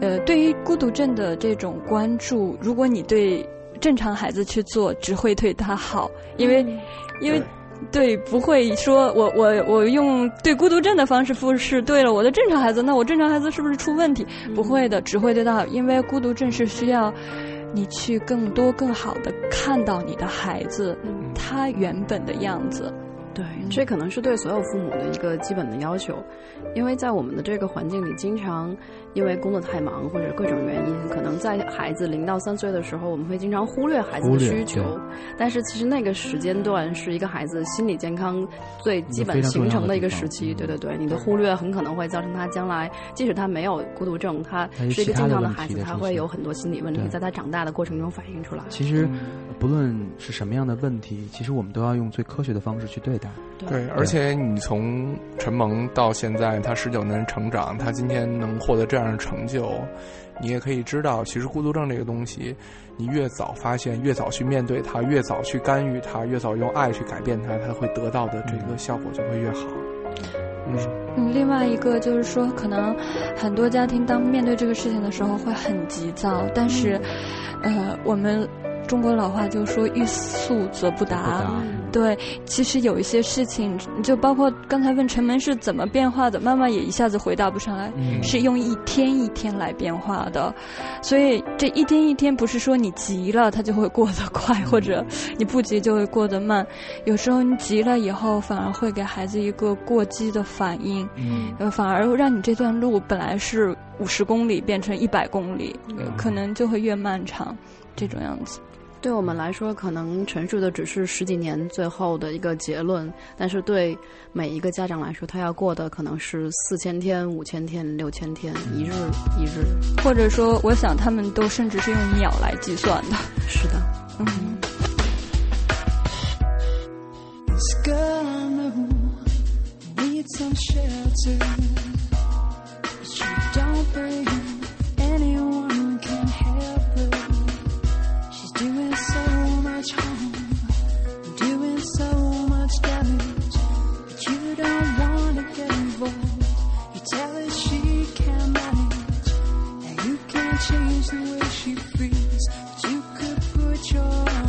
呃，对于孤独症的这种关注，如果你对正常孩子去做，只会对他好，因为，因为。对，不会说我我我用对孤独症的方式复试对了我的正常孩子，那我正常孩子是不是出问题？不会的，只会对他好，因为孤独症是需要你去更多更好的看到你的孩子他原本的样子。对，这可能是对所有父母的一个基本的要求，因为在我们的这个环境里，经常因为工作太忙或者各种原因，可能在孩子零到三岁的时候，我们会经常忽略孩子的需求。但是其实那个时间段是一个孩子心理健康最基本形成的一个时期。对对对，你的忽略很可能会造成他将来，即使他没有孤独症，他是一个健康的孩子，他会有很多心理问题在他长大的过程中反映出来。其实，不论是什么样的问题，其实我们都要用最科学的方式去对待。对，而且你从陈萌到现在，他十九年成长，他今天能获得这样的成就，你也可以知道，其实孤独症这个东西，你越早发现，越早去面对它，越早去干预它，越早用爱去改变它，它会得到的这个效果就会越好。嗯，嗯，另外一个就是说，可能很多家庭当面对这个事情的时候会很急躁，但是，呃，我们。中国老话就说“欲速则不达”，对，其实有一些事情，就包括刚才问陈门是怎么变化的，妈妈也一下子回答不上来，嗯、是用一天一天来变化的，所以这一天一天不是说你急了它就会过得快，或者你不急就会过得慢，有时候你急了以后反而会给孩子一个过激的反应，嗯，呃，反而让你这段路本来是五十公里变成一百公里，可能就会越漫长，这种样子。对我们来说，可能陈述的只是十几年最后的一个结论，但是对每一个家长来说，他要过的可能是四千天、五千天、六千天，一日一日，或者说，我想他们都甚至是用秒来计算的。是的，嗯。Much harm, doing so much damage. But you don't wanna get involved. You tell her she can't manage, and you can't change the way she feels. But you could put your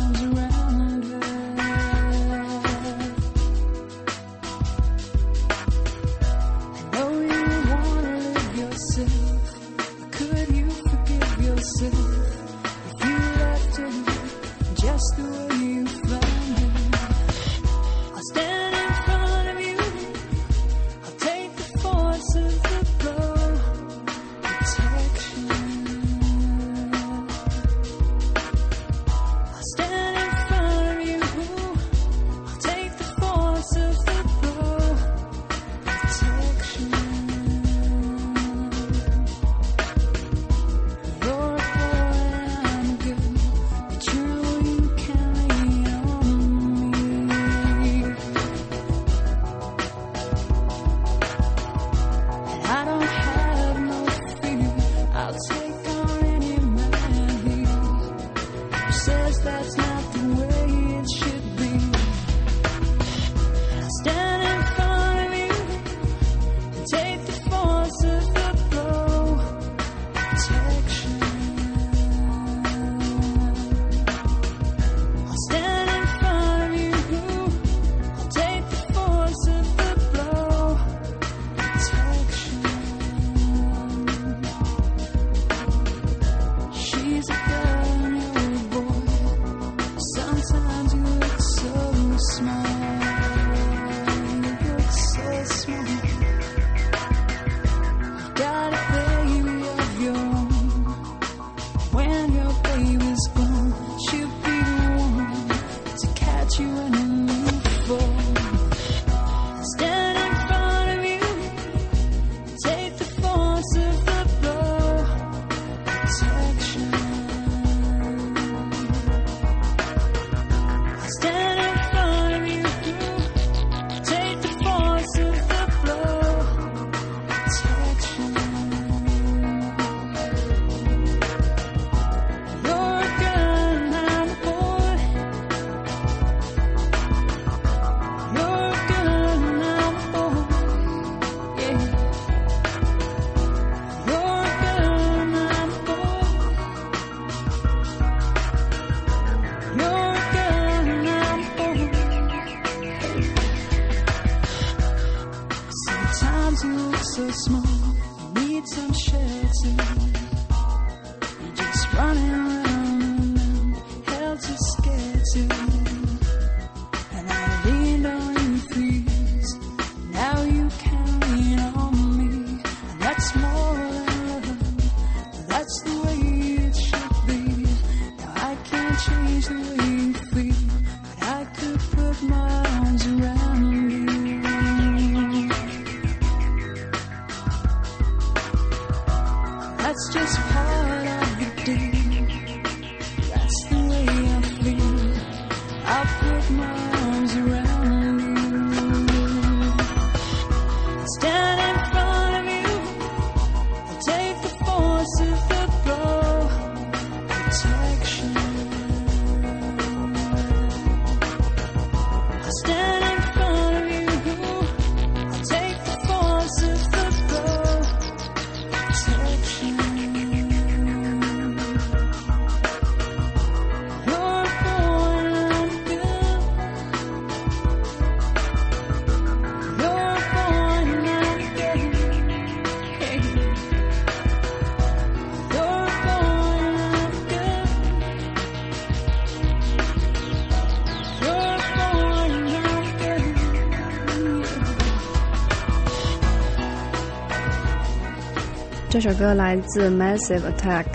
这首歌来自 Massive Attack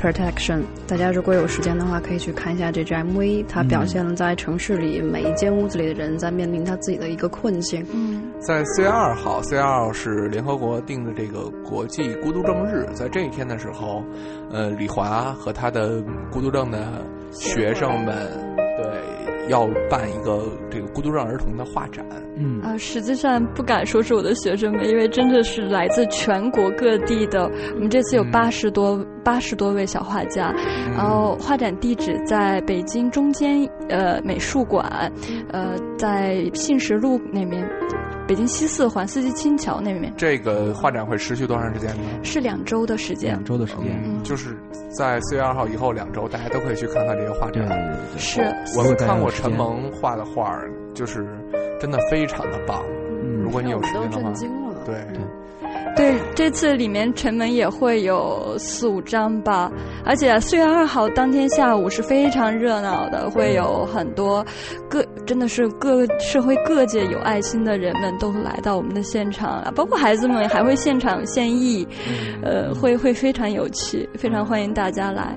Protection。大家如果有时间的话，可以去看一下这支 MV。它表现了在城市里每一间屋子里的人在面临他自己的一个困境。嗯，在四月二号，四月二号是联合国定的这个国际孤独症日。在这一天的时候，呃，李华和他的孤独症的学生们，要办一个这个孤独症儿童的画展。嗯啊，实际上不敢说是我的学生们，因为真的是来自全国各地的。我们这次有八十多八十多位小画家，然后画展地址在北京中间呃美术馆，呃在信实路那边，北京西四环四季青桥那边。这个画展会持续多长时间呢？是两周的时间。两周的时间，嗯，就是在四月二号以后两周，大家都可以去看看这个画展。对对对对是我们看过陈萌画的画儿，就是真的非常的棒。嗯如果你有时间的话震，惊了。对，对，这次里面城门也会有四五张吧，而且四月二号当天下午是非常热闹的，会有很多各真的是各社会各界有爱心的人们都来到我们的现场啊，包括孩子们还会现场献艺，呃，会会非常有趣，非常欢迎大家来。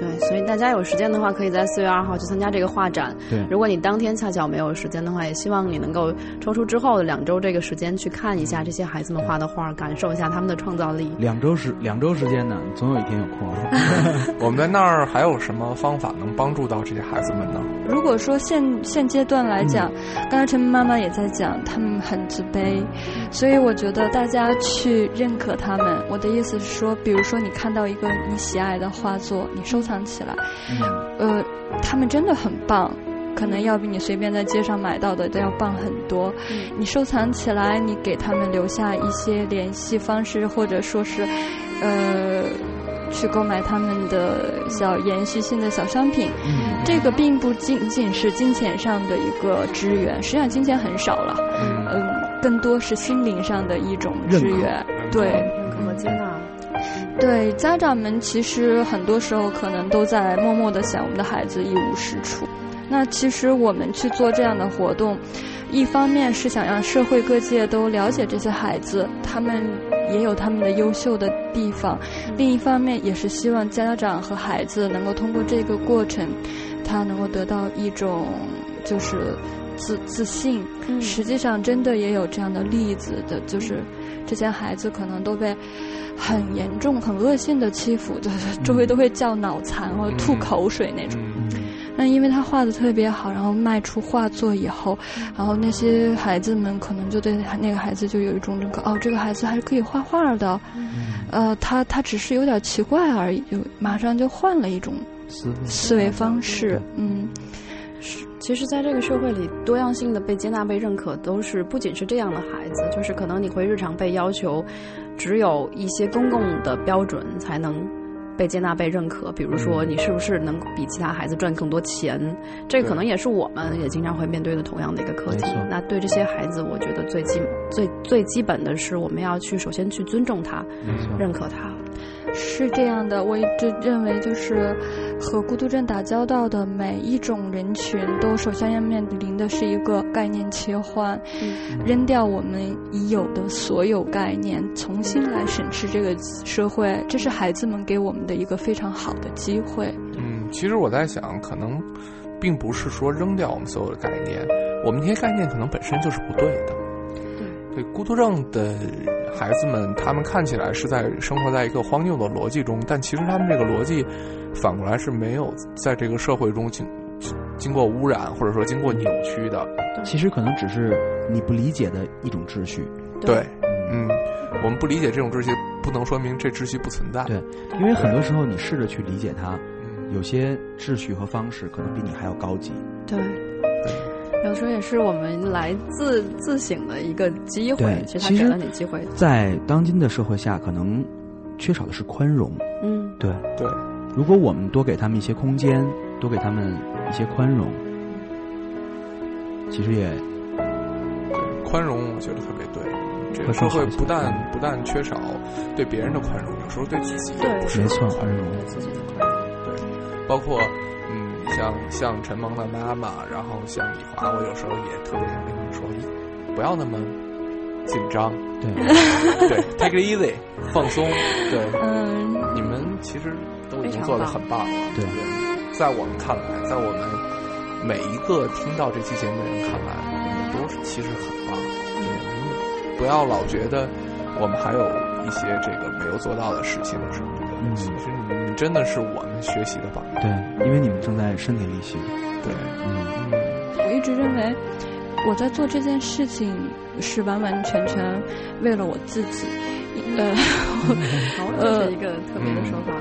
对，所以大家有时间的话，可以在四月二号去参加这个画展。对如果你当天恰巧没有时间的话，也希望你能够抽出之后的两周这个时间去看一下这些孩子们画的画，感受一下他们的创造力。两周时两周时间呢，总有一天有空。我们在那儿还有什么方法能帮助到这些孩子们呢？如果说现现阶段来讲，刚才陈妈妈也在讲，他们很自卑，所以我觉得大家去认可他们。我的意思是说，比如说你看到一个你喜爱的画作，你收藏起来，呃，他们真的很棒。可能要比你随便在街上买到的都要棒很多。你收藏起来，你给他们留下一些联系方式，或者说是，呃，去购买他们的小延续性的小商品。这个并不仅仅是金钱上的一个支援，实际上金钱很少了，嗯，更多是心灵上的一种支援。对，接纳。对，家长们其实很多时候可能都在默默的想，我们的孩子一无是处。那其实我们去做这样的活动，一方面是想让社会各界都了解这些孩子，他们也有他们的优秀的地方；另一方面也是希望家长和孩子能够通过这个过程，他能够得到一种就是自自信。实际上，真的也有这样的例子的，就是这些孩子可能都被很严重、很恶性的欺负，就是周围都会叫脑残或者吐口水那种。那因为他画的特别好，然后卖出画作以后，然后那些孩子们可能就对那个孩子就有一种认可，哦，这个孩子还是可以画画的，呃，他他只是有点奇怪而已，就马上就换了一种思思维方式，嗯。其实，在这个社会里，多样性的被接纳、被认可，都是不仅是这样的孩子，就是可能你会日常被要求，只有一些公共的标准才能被接纳、被认可。比如说，你是不是能比其他孩子赚更多钱？这可能也是我们也经常会面对的同样的一个课题。那对这些孩子，我觉得最基最最基本的是，我们要去首先去尊重他，认可他。是这样的，我一直认为就是和孤独症打交道的每一种人群，都首先要面临的是一个概念切换，扔掉我们已有的所有概念，重新来审视这个社会。这是孩子们给我们的一个非常好的机会。嗯，其实我在想，可能并不是说扔掉我们所有的概念，我们这些概念可能本身就是不对的。对，对，孤独症的。孩子们，他们看起来是在生活在一个荒谬的逻辑中，但其实他们这个逻辑反过来是没有在这个社会中经经过污染或者说经过扭曲的。其实可能只是你不理解的一种秩序。对，嗯，我们不理解这种秩序，不能说明这秩序不存在。对，因为很多时候你试着去理解它，有些秩序和方式可能比你还要高级。对。有时候也是我们来自自省的一个机会，其实他给了你机会。在当今的社会下，可能缺少的是宽容。嗯，对对。如果我们多给他们一些空间，多给他们一些宽容，其实也宽容，我觉得特别对。这个社会不但不但缺少对别人的宽容，有时候对自己也不是很宽容。自己的宽容，对，包括。像像陈萌的妈妈，然后像李华，我有时候也特别想跟他们说，不要那么紧张，对。对，take it easy，放松，对，嗯，你们其实都已经做的很棒了，对，在我们看来，在我们每一个听到这期节目的人看来，我们都是其实很棒，对，不要老觉得我们还有一些这个没有做到的事情什么的，其实你们真的是我们学习的榜样，对。因为你们正在身体力行，对，嗯，我一直认为我在做这件事情是完完全全为了我自己，呃，这是一个特别的说法，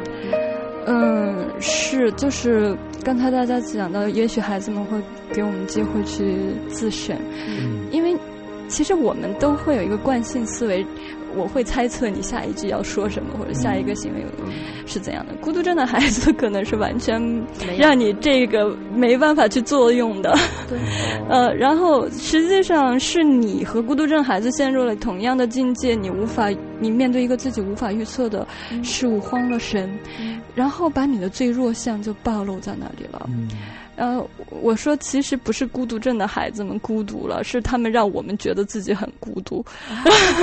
嗯，是，就是刚才大家讲到，也许孩子们会给我们机会去自审，因为其实我们都会有一个惯性思维。我会猜测你下一句要说什么，或者下一个行为是怎样的。孤独症的孩子可能是完全让你这个没办法去作用的。对。呃，然后实际上是你和孤独症孩子陷入了同样的境界，你无法，你面对一个自己无法预测的事物慌了神，然后把你的最弱项就暴露在那里了。呃，我说其实不是孤独症的孩子们孤独了，是他们让我们觉得自己很孤独。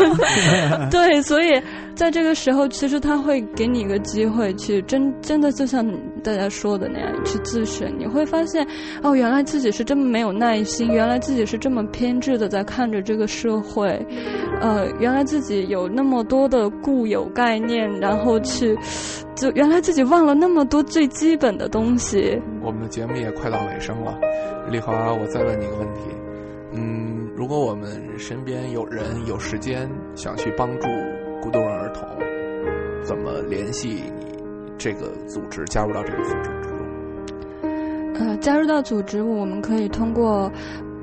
对，所以在这个时候，其实他会给你一个机会去真真的就像大家说的那样去自省。你会发现，哦，原来自己是这么没有耐心，原来自己是这么偏执的在看着这个社会，呃，原来自己有那么多的固有概念，然后去。就原来自己忘了那么多最基本的东西。我们的节目也快到尾声了，丽华，我再问你一个问题，嗯，如果我们身边有人有时间想去帮助孤独儿童，怎么联系你这个组织，加入到这个组织之中？呃，加入到组织，我们可以通过。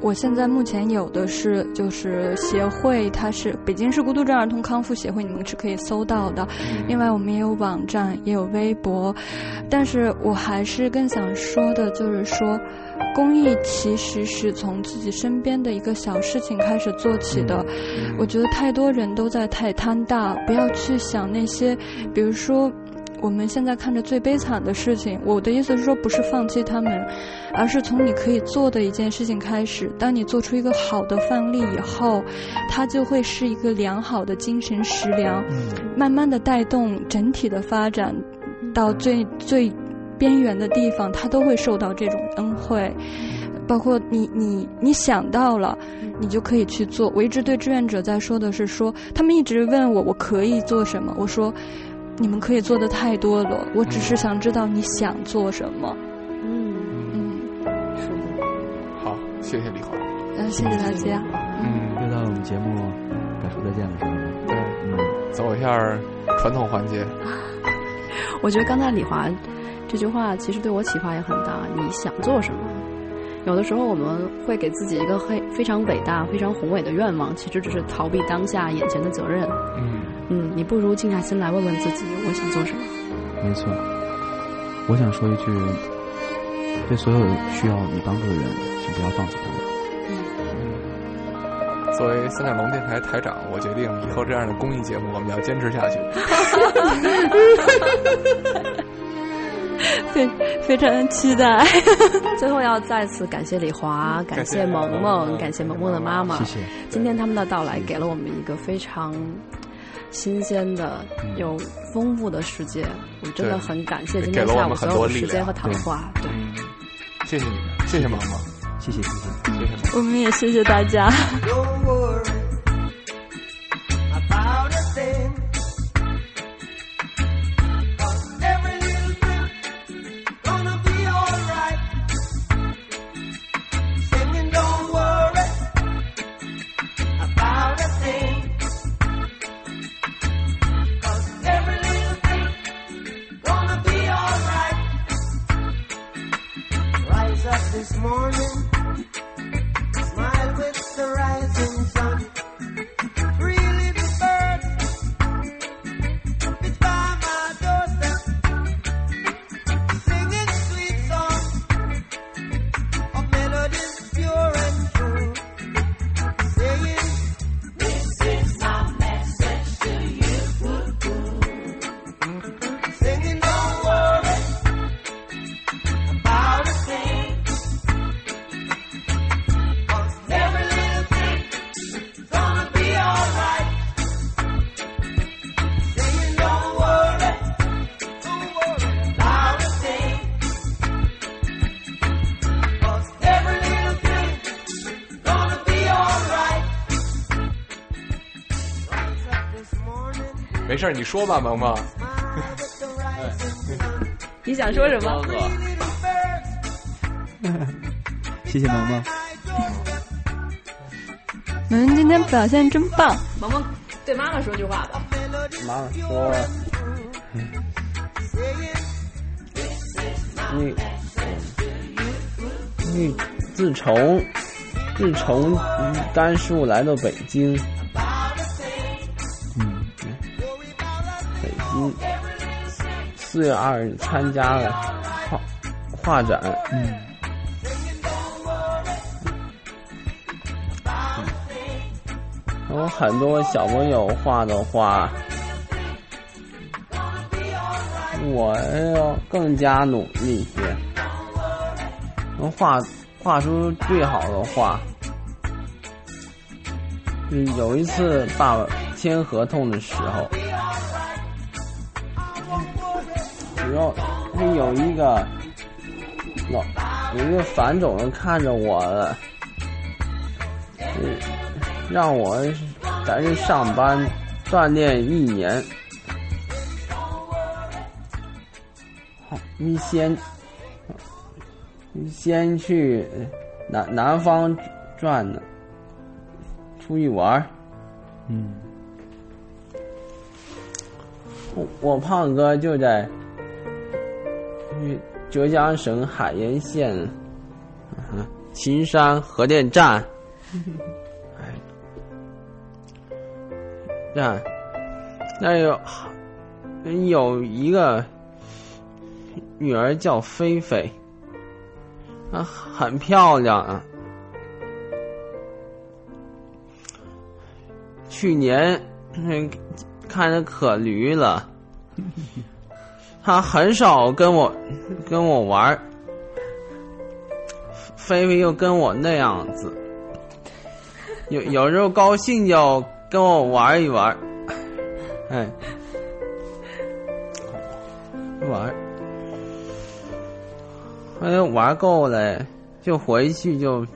我现在目前有的是，就是协会，它是北京市孤独症儿童康复协会，你们是可以搜到的。另外，我们也有网站，也有微博。但是我还是更想说的，就是说，公益其实是从自己身边的一个小事情开始做起的。我觉得太多人都在太贪大，不要去想那些，比如说。我们现在看着最悲惨的事情，我的意思是说，不是放弃他们，而是从你可以做的一件事情开始。当你做出一个好的范例以后，它就会是一个良好的精神食粮，慢慢的带动整体的发展，到最最边缘的地方，它都会受到这种恩惠。包括你你你想到了，你就可以去做。我一直对志愿者在说的是说，他们一直问我我可以做什么，我说。你们可以做的太多了，我只是想知道你想做什么。嗯嗯，是的。好，谢谢李华。嗯，谢谢大家。嗯，又到了我们节目该说再见的时候了。对，嗯，走一下传统环节。我觉得刚才李华这句话其实对我启发也很大。你想做什么？有的时候我们会给自己一个非非常伟大、非常宏伟的愿望，其实只是逃避当下眼前的责任。嗯。嗯，你不如静下心来问问自己，我想做什么。没错。我想说一句，对所有需要你帮助的人，请不要放弃他们。作为三角龙电台台长，我决定以后这样的公益节目我们要坚持下去。非非常期待。最后要再次感谢李华，感谢萌萌，感谢萌萌的妈妈。谢谢。今天他们的到来给了我们一个非常新鲜的、有丰富的世界，我真的很感谢今天下午所有的时间和谈话。对，谢谢你们，谢谢毛毛，谢谢谢谢谢谢。我们也谢谢大家。没事，你说吧，萌萌。你想说什么？谢谢萌萌。萌萌今天表现真棒。萌萌对妈妈说句话吧。妈妈说：“你你自从自从丹叔来到北京。”四月二日参加了画画展，嗯，有很多小朋友画的画，我要更加努力一些，能画画出最好的画。有一次爸爸签合同的时候。然后他有一个老有一个反种人看着我了，让我在这上班锻炼一年。你先你先去南南方转呢，出去玩嗯，我我胖哥就在。浙江省海盐县，秦山核电站，哎，那那有有一个女儿叫菲菲，啊，很漂亮啊。去年看着可驴了。他很少跟我跟我玩菲菲又跟我那样子，有有时候高兴就跟我玩一玩，哎，玩，哎玩够了，就回去就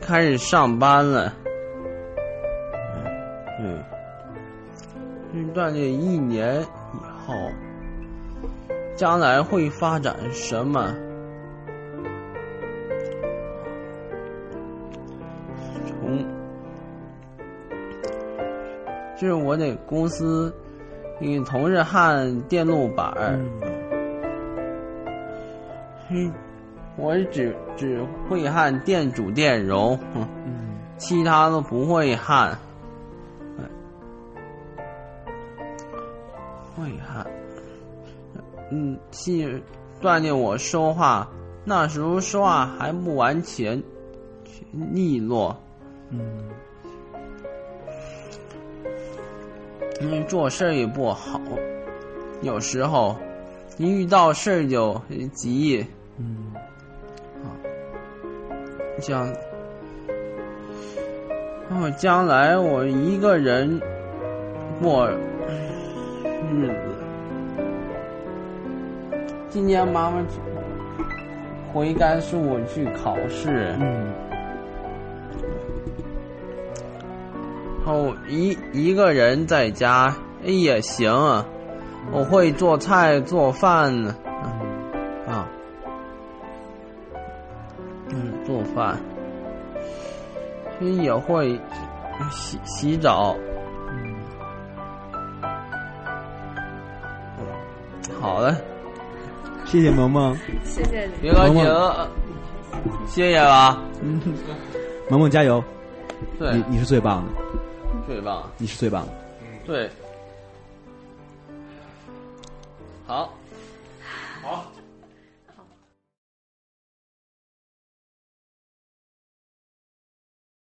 开始上班了，嗯，锻炼一年以后。将来会发展什么？从就是我得公司，女同事焊电路板儿，嗯，我只只会焊电阻电容，嗯，其他都不会焊，会焊。嗯，去锻炼我说话。那时候说话还不完全利落，嗯，因为做事也不好，有时候一遇到事就急，嗯，啊，将，我将来我一个人过日子。今年妈妈回甘肃去考试，嗯，后一一个人在家也行，我会做菜做饭，啊，嗯，做饭，也会洗洗澡，嗯，好了。谢谢萌萌，谢谢你，别高兴，谢谢了。嗯，萌萌加油，对，你你是最棒的，最棒，你是最棒的，对，好。